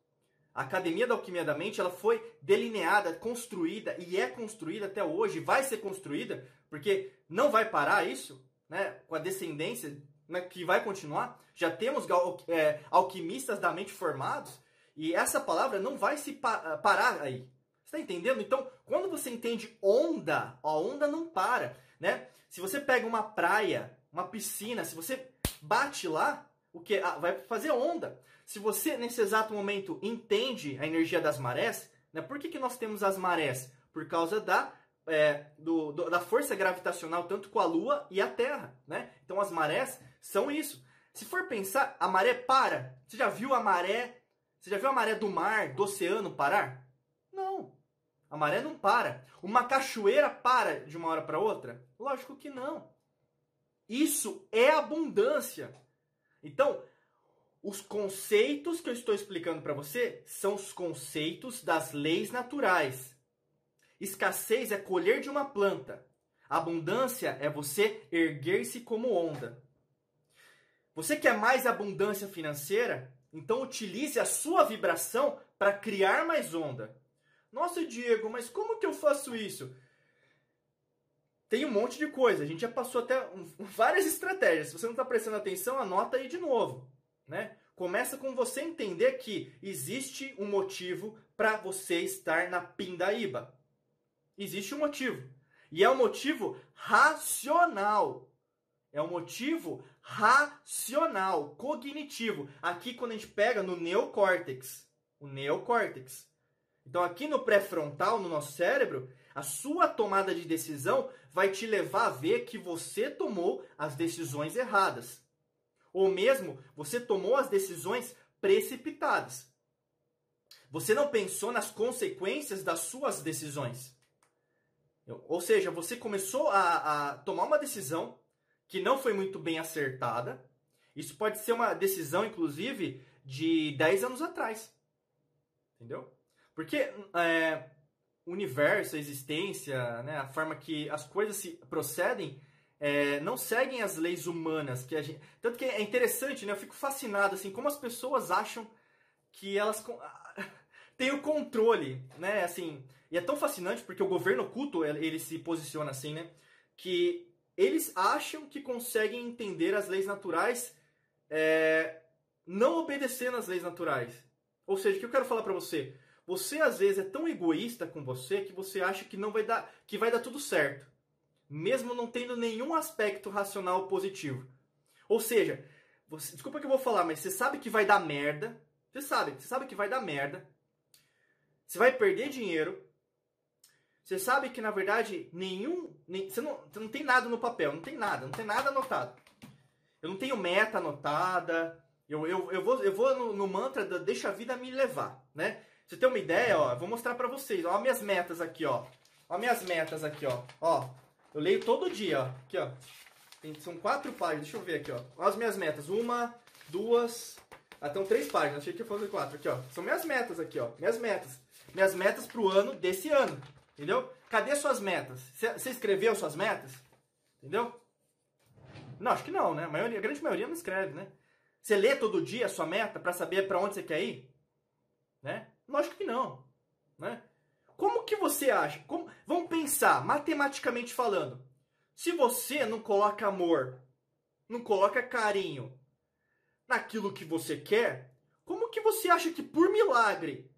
A Academia da Alquimia da Mente, ela foi delineada, construída e é construída até hoje, vai ser construída, porque não vai parar isso, né, com a descendência né, que vai continuar. Já temos é, alquimistas da mente formados e essa palavra não vai se pa parar aí. Você está entendendo? Então, quando você entende onda, a onda não para, né? Se você pega uma praia, uma piscina, se você bate lá, o que ah, vai fazer onda. Se você nesse exato momento entende a energia das marés, né? Por que, que nós temos as marés? Por causa da é, do, do, da força gravitacional tanto com a Lua e a Terra, né? Então as marés são isso. Se for pensar, a maré para. Você já viu a maré? Você já viu a maré do mar, do oceano parar? Não. A maré não para. Uma cachoeira para de uma hora para outra? Lógico que não. Isso é abundância. Então, os conceitos que eu estou explicando para você são os conceitos das leis naturais. Escassez é colher de uma planta. Abundância é você erguer-se como onda. Você quer mais abundância financeira? Então utilize a sua vibração para criar mais onda. Nossa, Diego, mas como que eu faço isso? Tem um monte de coisa. A gente já passou até várias estratégias. Se você não está prestando atenção, anota aí de novo. Né? Começa com você entender que existe um motivo para você estar na pindaíba. Existe um motivo. E é um motivo racional. É um motivo racional, cognitivo. Aqui quando a gente pega no neocórtex, o neocórtex. Então aqui no pré-frontal, no nosso cérebro, a sua tomada de decisão vai te levar a ver que você tomou as decisões erradas. Ou mesmo você tomou as decisões precipitadas. Você não pensou nas consequências das suas decisões. Ou seja, você começou a, a tomar uma decisão que não foi muito bem acertada. Isso pode ser uma decisão, inclusive, de 10 anos atrás. Entendeu? Porque é, o universo, a existência, né, a forma que as coisas se procedem, é, não seguem as leis humanas. que a gente... Tanto que é interessante, né? Eu fico fascinado, assim, como as pessoas acham que elas têm o controle, né? Assim, e é tão fascinante porque o governo oculto, ele se posiciona assim, né? Que eles acham que conseguem entender as leis naturais é, não obedecendo às leis naturais. Ou seja, o que eu quero falar para você? Você às vezes é tão egoísta com você que você acha que não vai dar, que vai dar tudo certo, mesmo não tendo nenhum aspecto racional positivo. Ou seja, você, desculpa que eu vou falar, mas você sabe que vai dar merda. Você sabe, você sabe que vai dar merda. Você vai perder dinheiro. Você sabe que na verdade nenhum, nem, você, não, você não tem nada no papel, não tem nada, não tem nada anotado. Eu não tenho meta anotada. Eu, eu, eu vou, eu vou no, no mantra da deixa a vida me levar, né? Você tem uma ideia, ó, eu vou mostrar para vocês. Ó, minhas metas aqui, ó. Ó, minhas metas aqui, ó. Ó, eu leio todo dia, ó. Aqui, ó. Tem, são quatro páginas, deixa eu ver aqui, ó. Ó as minhas metas. Uma, duas. Ah, estão três páginas, achei que ia fazer quatro. Aqui, ó. São minhas metas aqui, ó. Minhas metas. Minhas metas pro ano desse ano. Entendeu? Cadê suas metas? Você escreveu suas metas? Entendeu? Não, acho que não, né? A, maioria, a grande maioria não escreve, né? Você lê todo dia a sua meta para saber para onde você quer ir? Né? Lógico que não, né? Como que você acha? Como... Vamos pensar, matematicamente falando. Se você não coloca amor, não coloca carinho naquilo que você quer, como que você acha que por milagre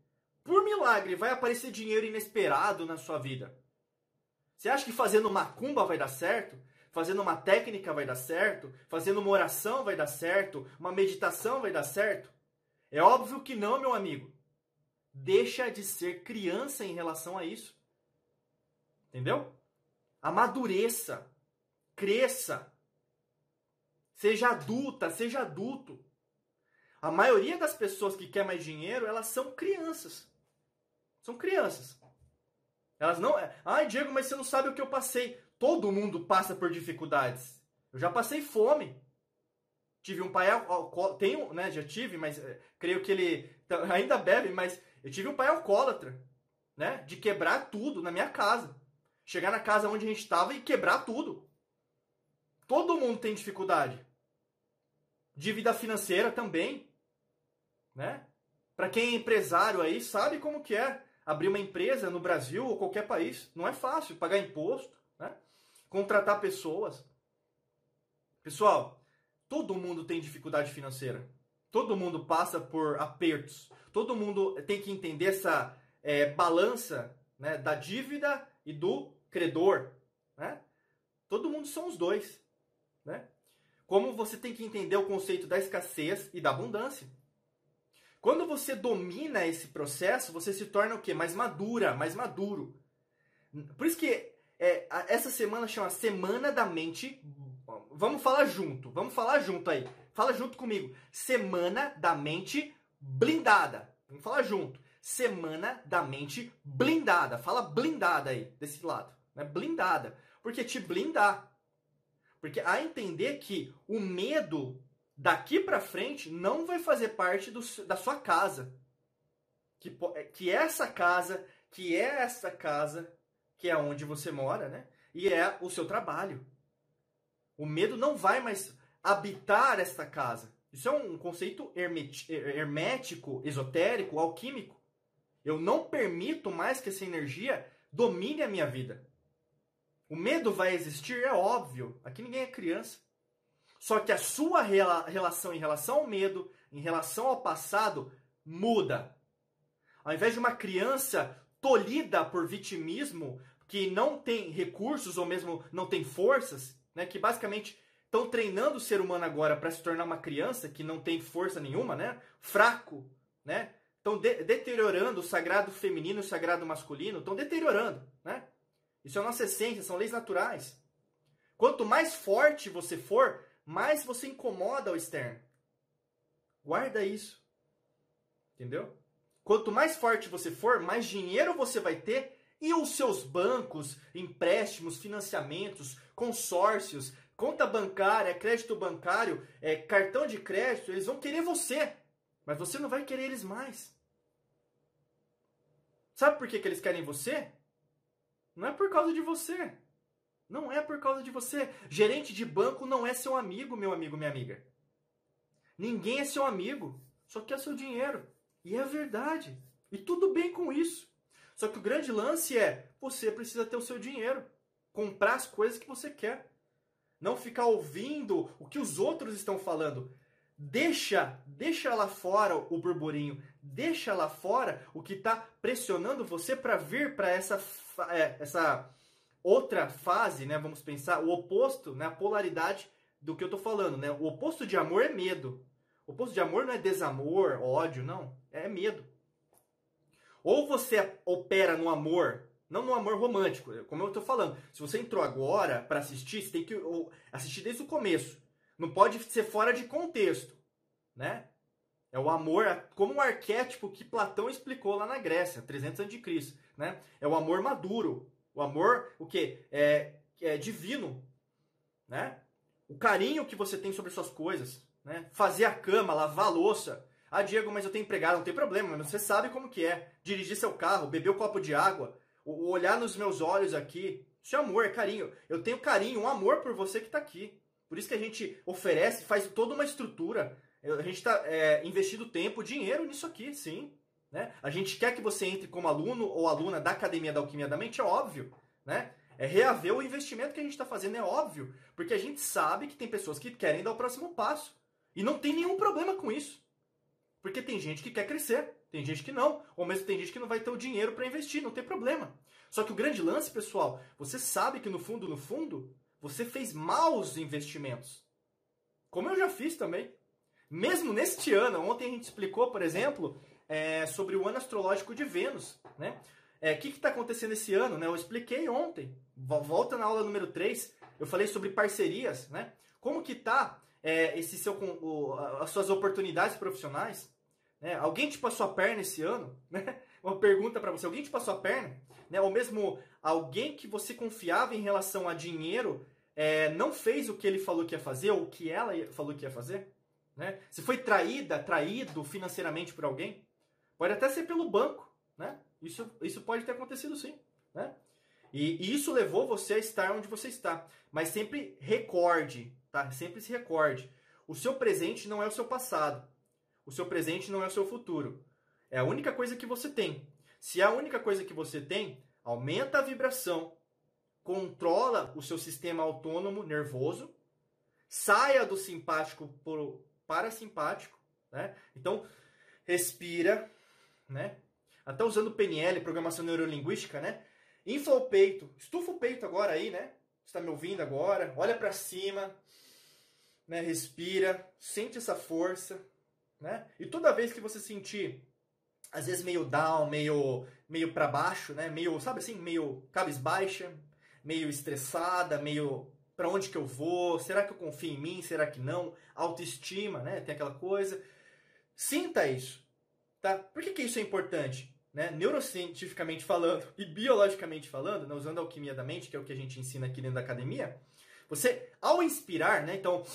por milagre, vai aparecer dinheiro inesperado na sua vida. Você acha que fazendo macumba vai dar certo? Fazendo uma técnica vai dar certo? Fazendo uma oração vai dar certo? Uma meditação vai dar certo? É óbvio que não, meu amigo. Deixa de ser criança em relação a isso. Entendeu? Amadureça. Cresça. Seja adulta, seja adulto. A maioria das pessoas que quer mais dinheiro, elas são crianças. São crianças. Elas não. Ai, Diego, mas você não sabe o que eu passei. Todo mundo passa por dificuldades. Eu já passei fome. Tive um pai. Tenho, né? Já tive, mas é, creio que ele ainda bebe, mas eu tive um pai alcoólatra. Né? De quebrar tudo na minha casa. Chegar na casa onde a gente estava e quebrar tudo. Todo mundo tem dificuldade. Dívida financeira também. Né? Para quem é empresário aí, sabe como que é abrir uma empresa no Brasil ou qualquer país. Não é fácil pagar imposto, né? contratar pessoas. Pessoal, todo mundo tem dificuldade financeira. Todo mundo passa por apertos. Todo mundo tem que entender essa é, balança né, da dívida e do credor. Né? Todo mundo são os dois. Né? Como você tem que entender o conceito da escassez e da abundância. Quando você domina esse processo, você se torna o quê? Mais madura, mais maduro. Por isso que é, essa semana chama Semana da Mente. Vamos falar junto, vamos falar junto aí. Fala junto comigo. Semana da Mente Blindada. Vamos falar junto. Semana da Mente Blindada. Fala blindada aí, desse lado. Né? Blindada. Porque te blindar. Porque a entender que o medo daqui para frente não vai fazer parte do, da sua casa. Que, é, que essa casa, que é essa casa, que é onde você mora, né? E é o seu trabalho. O medo não vai mais habitar esta casa. Isso é um conceito hermético, esotérico, alquímico. Eu não permito mais que essa energia domine a minha vida. O medo vai existir, é óbvio. Aqui ninguém é criança. Só que a sua relação em relação ao medo, em relação ao passado, muda. Ao invés de uma criança tolhida por vitimismo, que não tem recursos ou mesmo não tem forças, né, que basicamente estão treinando o ser humano agora para se tornar uma criança que não tem força nenhuma, né, fraco, né, estão de deteriorando o sagrado feminino e o sagrado masculino, estão deteriorando, né? Isso é a nossa essência, são leis naturais. Quanto mais forte você for, mais você incomoda o externo. Guarda isso. Entendeu? Quanto mais forte você for, mais dinheiro você vai ter e os seus bancos, empréstimos, financiamentos, consórcios, conta bancária, crédito bancário, é, cartão de crédito, eles vão querer você, mas você não vai querer eles mais. Sabe por que, que eles querem você? Não é por causa de você. Não é por causa de você. Gerente de banco não é seu amigo, meu amigo, minha amiga. Ninguém é seu amigo, só quer seu dinheiro. E é verdade. E tudo bem com isso. Só que o grande lance é: você precisa ter o seu dinheiro, comprar as coisas que você quer. Não ficar ouvindo o que os outros estão falando. Deixa, deixa lá fora o burburinho, deixa lá fora o que está pressionando você para vir para essa, é, essa outra fase, né? Vamos pensar o oposto, né? A polaridade do que eu tô falando, né? O oposto de amor é medo. O oposto de amor não é desamor, ódio, não. É medo. Ou você opera no amor, não no amor romântico, como eu tô falando. Se você entrou agora para assistir, você tem que assistir desde o começo. Não pode ser fora de contexto, né? É o amor, como o arquétipo que Platão explicou lá na Grécia, 300 a.C., né? É o amor maduro, o amor, o que? É, é divino, né? O carinho que você tem sobre suas coisas, né? Fazer a cama, lavar a louça. Ah, Diego, mas eu tenho empregado, não tem problema, mas você sabe como que é. Dirigir seu carro, beber um copo de água, olhar nos meus olhos aqui. Isso é amor, é carinho. Eu tenho carinho, um amor por você que está aqui. Por isso que a gente oferece, faz toda uma estrutura. A gente está é, investindo tempo, dinheiro nisso aqui, sim. Né? A gente quer que você entre como aluno ou aluna da Academia da Alquimia da Mente, é óbvio. Né? É reaver o investimento que a gente está fazendo, é óbvio. Porque a gente sabe que tem pessoas que querem dar o próximo passo. E não tem nenhum problema com isso. Porque tem gente que quer crescer, tem gente que não. Ou mesmo tem gente que não vai ter o dinheiro para investir, não tem problema. Só que o grande lance, pessoal, você sabe que no fundo, no fundo, você fez maus investimentos. Como eu já fiz também. Mesmo neste ano, ontem a gente explicou, por exemplo, é, sobre o ano astrológico de Vênus, né? O é, que está acontecendo esse ano, né? Eu expliquei ontem, volta na aula número 3, eu falei sobre parcerias, né? Como que tá é, esse seu, o, as suas oportunidades profissionais? Né? Alguém te passou a perna esse ano? Né? Uma pergunta para você, alguém te passou a perna? Né? Ou mesmo alguém que você confiava em relação a dinheiro é, não fez o que ele falou que ia fazer ou o que ela falou que ia fazer? Né? Se foi traída, traído financeiramente por alguém? Pode até ser pelo banco, né? Isso, isso pode ter acontecido sim, né? E, e isso levou você a estar onde você está. Mas sempre recorde, tá? Sempre se recorde. O seu presente não é o seu passado. O seu presente não é o seu futuro. É a única coisa que você tem. Se é a única coisa que você tem, aumenta a vibração, controla o seu sistema autônomo nervoso, saia do simpático para o parasimpático, né? Então, respira, né? Até usando PNL, programação neurolinguística, né? Infla o peito, estufa o peito agora aí, né? Está me ouvindo agora? Olha para cima, né? Respira, sente essa força, né? E toda vez que você sentir às vezes meio down, meio meio para baixo, né? Meio, sabe assim, meio cabisbaixa, meio estressada, meio para onde que eu vou? Será que eu confio em mim? Será que não? Autoestima, né? Tem aquela coisa. Sinta isso, tá? Por que, que isso é importante? Né? Neurocientificamente falando e biologicamente falando, né? usando a alquimia da mente, que é o que a gente ensina aqui dentro da academia, você, ao inspirar, né? Então,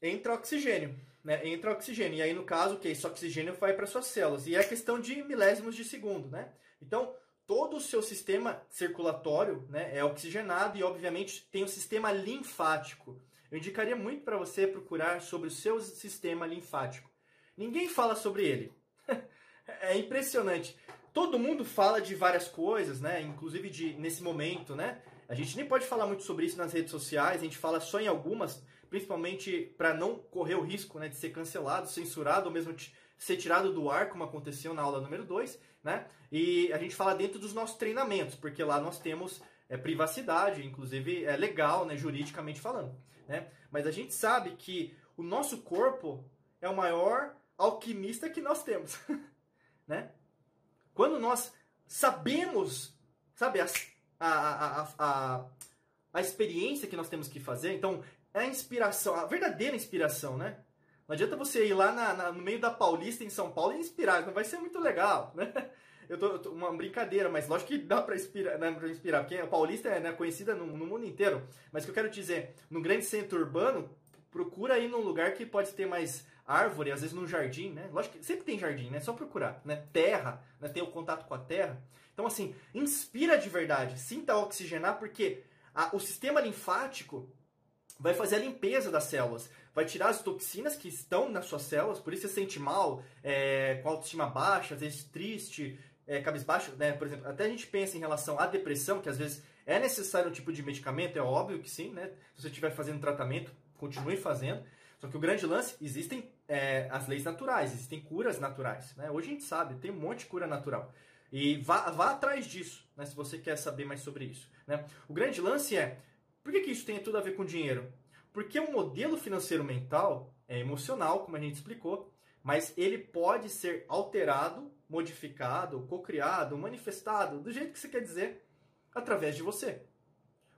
entra oxigênio né, entra oxigênio. E aí, no caso, que esse oxigênio vai para suas células. E é questão de milésimos de segundo, né? Então, todo o seu sistema circulatório né, é oxigenado e, obviamente, tem o sistema linfático. Eu indicaria muito para você procurar sobre o seu sistema linfático. Ninguém fala sobre ele. é impressionante. Todo mundo fala de várias coisas, né? Inclusive de nesse momento, né? A gente nem pode falar muito sobre isso nas redes sociais, a gente fala só em algumas, principalmente para não correr o risco né, de ser cancelado, censurado ou mesmo ser tirado do ar, como aconteceu na aula número 2, né? E a gente fala dentro dos nossos treinamentos, porque lá nós temos é, privacidade, inclusive é legal, né, juridicamente falando, né? Mas a gente sabe que o nosso corpo é o maior alquimista que nós temos, né? Quando nós sabemos, sabe, a, a, a, a, a experiência que nós temos que fazer, então é a inspiração, a verdadeira inspiração, né? Não adianta você ir lá na, na, no meio da Paulista, em São Paulo, e inspirar, não vai ser muito legal, né? Eu tô, eu tô uma brincadeira, mas lógico que dá para inspirar, né, pra inspirar, porque a Paulista é né, conhecida no, no, mundo inteiro. Mas o que eu quero dizer, no grande centro urbano, procura ir num lugar que pode ter mais árvore, às vezes num jardim, né? Lógico que sempre tem jardim, né? Só procurar, né? Terra, né? ter o contato com a terra. Então, assim, inspira de verdade, sinta oxigenar, porque a, o sistema linfático vai fazer a limpeza das células, vai tirar as toxinas que estão nas suas células, por isso você sente mal, é, com autoestima baixa, às vezes triste, é, cabisbaixo, né? Por exemplo, até a gente pensa em relação à depressão, que às vezes é necessário um tipo de medicamento, é óbvio que sim, né? Se você estiver fazendo tratamento, continue fazendo. Só que o grande lance, existem é, as leis naturais, existem curas naturais. Né? Hoje a gente sabe, tem um monte de cura natural. E vá, vá atrás disso, né? se você quer saber mais sobre isso. Né? O grande lance é, por que, que isso tem tudo a ver com dinheiro? Porque o modelo financeiro mental é emocional, como a gente explicou, mas ele pode ser alterado, modificado, cocriado, manifestado, do jeito que você quer dizer, através de você.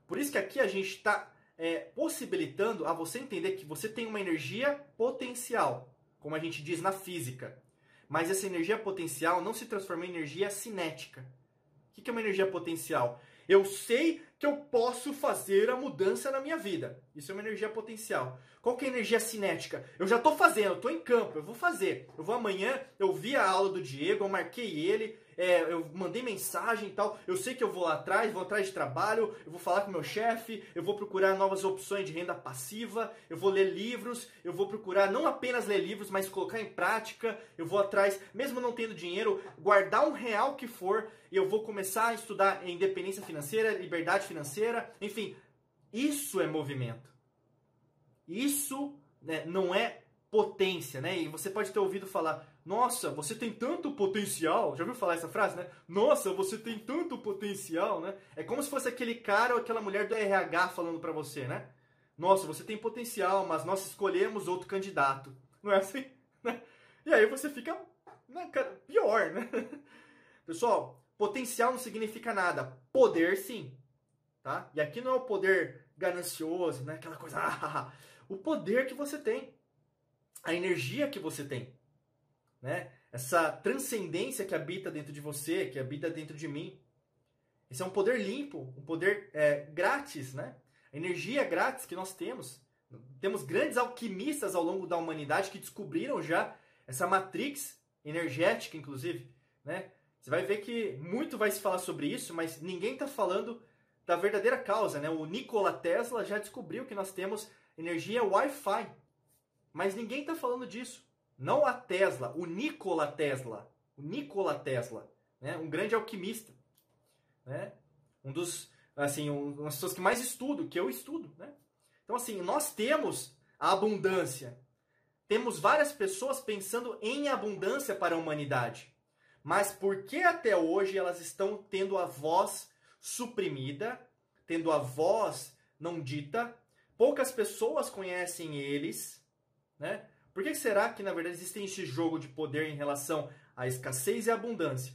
Por isso que aqui a gente está é, possibilitando a você entender que você tem uma energia potencial, como a gente diz na física. Mas essa energia potencial não se transforma em energia cinética. O que é uma energia potencial? Eu sei que eu posso fazer a mudança na minha vida. Isso é uma energia potencial. Qual que é a energia cinética? Eu já estou fazendo, estou em campo, eu vou fazer. Eu vou amanhã, eu vi a aula do Diego, eu marquei ele, é, eu mandei mensagem e tal. Eu sei que eu vou lá atrás, vou atrás de trabalho, eu vou falar com meu chefe, eu vou procurar novas opções de renda passiva, eu vou ler livros, eu vou procurar não apenas ler livros, mas colocar em prática. Eu vou atrás, mesmo não tendo dinheiro, guardar um real que for e eu vou começar a estudar independência financeira, liberdade financeira, enfim. Isso é movimento. Isso né, não é potência, né? E você pode ter ouvido falar, nossa, você tem tanto potencial. Já ouviu falar essa frase, né? Nossa, você tem tanto potencial, né? É como se fosse aquele cara ou aquela mulher do RH falando para você, né? Nossa, você tem potencial, mas nós escolhemos outro candidato. Não é assim? Né? E aí você fica né, pior, né? Pessoal, potencial não significa nada. Poder, sim. Tá? E aqui não é o poder ganancioso, né? Aquela coisa... Ah, o poder que você tem a energia que você tem, né? Essa transcendência que habita dentro de você, que habita dentro de mim. Esse é um poder limpo, um poder é, grátis, né? A energia grátis que nós temos. Temos grandes alquimistas ao longo da humanidade que descobriram já essa matrix energética, inclusive, né? Você vai ver que muito vai se falar sobre isso, mas ninguém está falando da verdadeira causa, né? O Nikola Tesla já descobriu que nós temos energia Wi-Fi mas ninguém está falando disso. não a Tesla, o Nikola Tesla, o Nikola Tesla, né? um grande alquimista, né? um dos, assim, um, uma das pessoas que mais estudo, que eu estudo, né? Então, assim, nós temos a abundância, temos várias pessoas pensando em abundância para a humanidade, mas por que até hoje elas estão tendo a voz suprimida, tendo a voz não dita? Poucas pessoas conhecem eles, né? Por que será que, na verdade, existe esse jogo de poder em relação à escassez e abundância?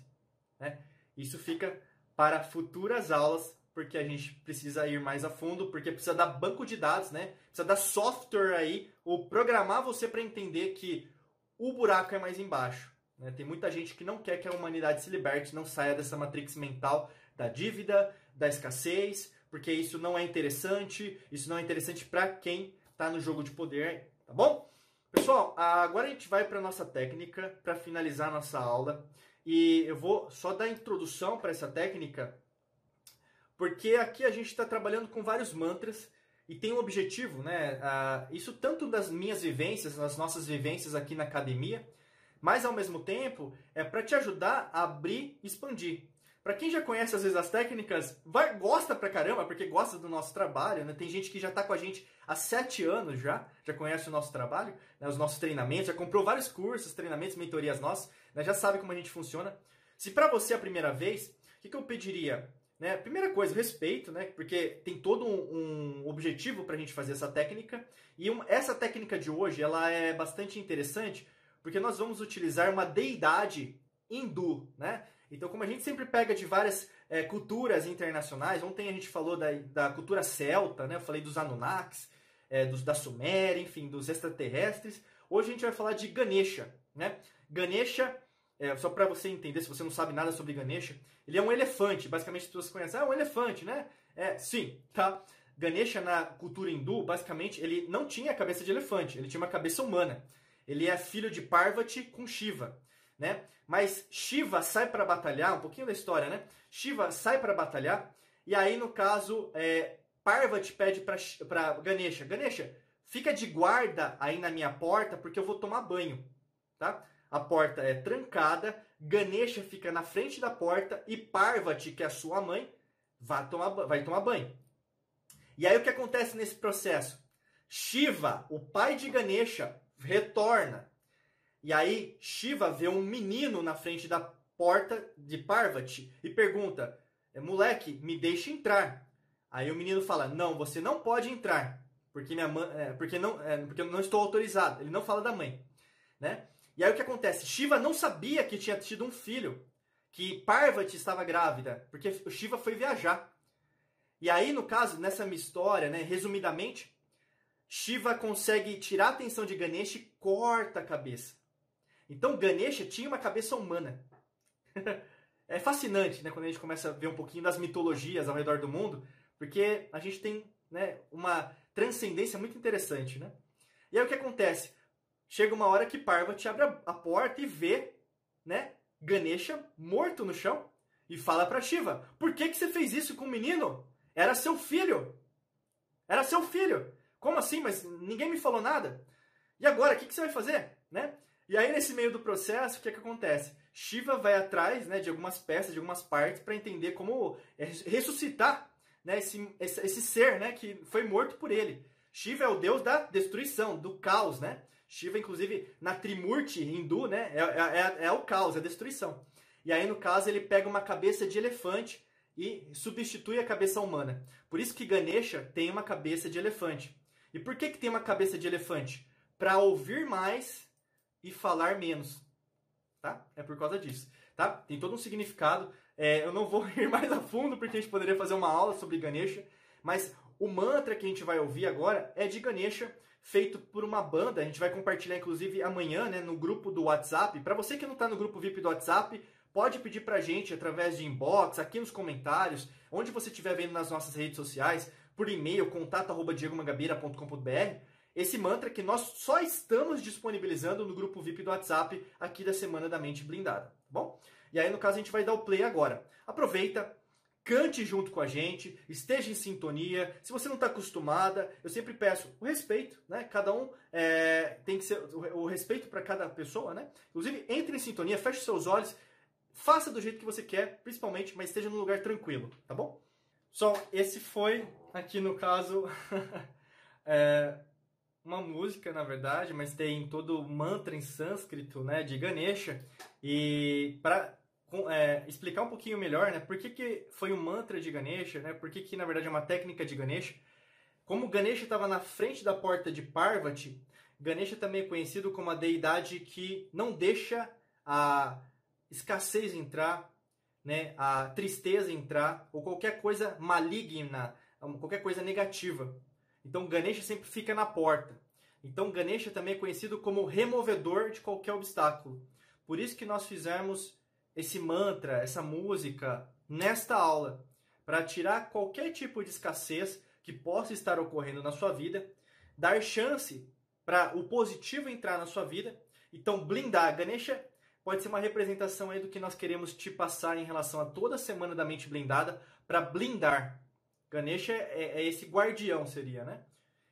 Né? Isso fica para futuras aulas, porque a gente precisa ir mais a fundo, porque precisa dar banco de dados, né? Precisa dar software aí, ou programar você para entender que o buraco é mais embaixo. Né? Tem muita gente que não quer que a humanidade se liberte, não saia dessa matrix mental da dívida, da escassez, porque isso não é interessante, isso não é interessante para quem está no jogo de poder, tá bom? Pessoal, agora a gente vai para nossa técnica para finalizar a nossa aula. E eu vou só dar introdução para essa técnica, porque aqui a gente está trabalhando com vários mantras e tem um objetivo, né? isso tanto das minhas vivências, das nossas vivências aqui na academia, mas ao mesmo tempo é para te ajudar a abrir expandir. Para quem já conhece às vezes as técnicas, vai, gosta pra caramba, porque gosta do nosso trabalho, né? Tem gente que já está com a gente há sete anos já, já conhece o nosso trabalho, né? os nossos treinamentos, já comprou vários cursos, treinamentos, mentorias nossas, né? já sabe como a gente funciona. Se para você é a primeira vez, o que, que eu pediria? Né? Primeira coisa, respeito, né? Porque tem todo um, um objetivo para a gente fazer essa técnica. E um, essa técnica de hoje, ela é bastante interessante, porque nós vamos utilizar uma deidade hindu, né? Então, como a gente sempre pega de várias é, culturas internacionais, ontem a gente falou da, da cultura celta, né? Eu falei dos Anunnakis, é, dos, da Suméria, enfim, dos extraterrestres. Hoje a gente vai falar de Ganesha, né? Ganesha, é, só para você entender, se você não sabe nada sobre Ganesha, ele é um elefante. Basicamente, as pessoas conhecem, ah, um elefante, né? É, sim, tá? Ganesha, na cultura hindu, basicamente, ele não tinha cabeça de elefante, ele tinha uma cabeça humana. Ele é filho de Parvati com Shiva né? Mas Shiva sai para batalhar, um pouquinho da história, né? Shiva sai para batalhar e aí no caso é, Parvati pede para Ganesha, Ganesha, fica de guarda aí na minha porta porque eu vou tomar banho, tá? A porta é trancada, Ganesha fica na frente da porta e Parvati, que é a sua mãe, vai tomar, vai tomar banho. E aí o que acontece nesse processo? Shiva, o pai de Ganesha, retorna e aí Shiva vê um menino na frente da porta de Parvati e pergunta: é, "Moleque, me deixa entrar?" Aí o menino fala: "Não, você não pode entrar, porque minha mãe, é, porque não, é, porque eu não estou autorizado." Ele não fala da mãe, né? E aí o que acontece? Shiva não sabia que tinha tido um filho, que Parvati estava grávida, porque o Shiva foi viajar. E aí, no caso, nessa minha história, né, resumidamente, Shiva consegue tirar a atenção de Ganesha e corta a cabeça. Então Ganesha tinha uma cabeça humana. é fascinante, né, quando a gente começa a ver um pouquinho das mitologias ao redor do mundo, porque a gente tem, né, uma transcendência muito interessante, né? E aí o que acontece? Chega uma hora que Parvati abre a porta e vê, né, Ganesha morto no chão e fala para Shiva: "Por que que você fez isso com o menino? Era seu filho. Era seu filho. Como assim? Mas ninguém me falou nada. E agora, o que, que você vai fazer, né?" E aí, nesse meio do processo, o que, é que acontece? Shiva vai atrás né, de algumas peças, de algumas partes, para entender como é, ressuscitar né, esse, esse, esse, ser né, que foi morto por ele. Shiva é o deus da destruição, do caos, né? Shiva, inclusive, na Trimurti hindu, né, é, é, é, é o caos, é a destruição. E aí, no caso, ele pega uma cabeça de elefante e substitui a cabeça humana. Por isso que Ganesha tem uma cabeça de elefante. E por que, que tem uma cabeça de elefante? Para ouvir mais e falar menos. Tá? É por causa disso. Tá? Tem todo um significado. É, eu não vou ir mais a fundo porque a gente poderia fazer uma aula sobre Ganesha, mas o mantra que a gente vai ouvir agora é de Ganesha, feito por uma banda. A gente vai compartilhar inclusive amanhã, né, no grupo do WhatsApp. Para você que não está no grupo VIP do WhatsApp, pode pedir para a gente através de inbox, aqui nos comentários, onde você estiver vendo nas nossas redes sociais, por e-mail, contato@diegomangabeira.com.br esse mantra que nós só estamos disponibilizando no grupo VIP do WhatsApp aqui da Semana da Mente Blindada, tá bom? E aí, no caso, a gente vai dar o play agora. Aproveita, cante junto com a gente, esteja em sintonia. Se você não está acostumada, eu sempre peço o respeito, né? Cada um é, tem que ser o, respeito para cada pessoa, né? Inclusive, entre em sintonia, feche seus olhos, faça do jeito que você quer, principalmente, mas esteja num lugar tranquilo, tá bom? Só esse foi aqui no caso é, uma música, na verdade, mas tem todo mantra em sânscrito, né, de Ganesha. E para é, explicar um pouquinho melhor, né, por que, que foi um mantra de Ganesha, né, por que, que na verdade é uma técnica de Ganesha. Como Ganesha estava na frente da porta de Parvati, Ganesha também é conhecido como a deidade que não deixa a escassez entrar, né, a tristeza entrar, ou qualquer coisa maligna, qualquer coisa negativa. Então Ganesha sempre fica na porta. Então Ganesha também é conhecido como removedor de qualquer obstáculo. Por isso que nós fizemos esse mantra, essa música nesta aula, para tirar qualquer tipo de escassez que possa estar ocorrendo na sua vida, dar chance para o positivo entrar na sua vida. Então blindar Ganesha pode ser uma representação aí do que nós queremos te passar em relação a toda a semana da mente blindada para blindar Ganesha é, é esse guardião, seria, né?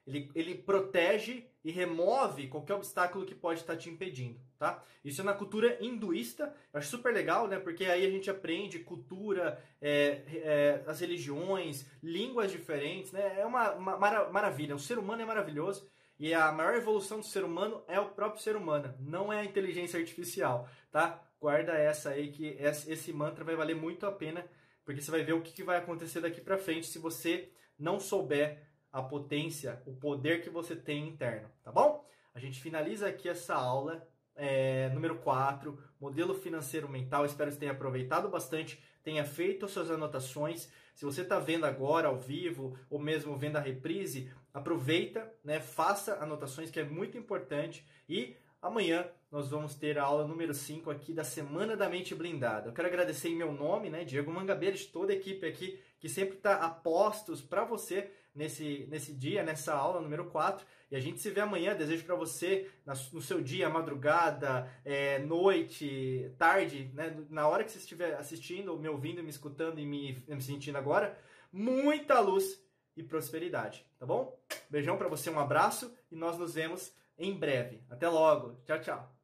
Ele, ele protege e remove qualquer obstáculo que pode estar te impedindo, tá? Isso é na cultura hinduísta, eu acho super legal, né? Porque aí a gente aprende cultura, é, é, as religiões, línguas diferentes, né? É uma, uma maravilha. O ser humano é maravilhoso e a maior evolução do ser humano é o próprio ser humano, não é a inteligência artificial, tá? Guarda essa aí que esse mantra vai valer muito a pena porque você vai ver o que vai acontecer daqui para frente se você não souber a potência, o poder que você tem interno, tá bom? A gente finaliza aqui essa aula é, número 4, modelo financeiro mental. Espero que você tenha aproveitado bastante, tenha feito as suas anotações. Se você está vendo agora ao vivo ou mesmo vendo a reprise, aproveita, né, faça anotações que é muito importante e Amanhã nós vamos ter a aula número 5 aqui da Semana da Mente Blindada. Eu quero agradecer em meu nome, né, Diego Mangabeira, de toda a equipe aqui que sempre está a postos para você nesse, nesse dia, nessa aula número 4. E a gente se vê amanhã. Desejo para você, no seu dia, madrugada, é, noite, tarde, né, na hora que você estiver assistindo, me ouvindo, me escutando e me, me sentindo agora, muita luz e prosperidade, tá bom? Beijão para você, um abraço e nós nos vemos em breve. Até logo. Tchau, tchau.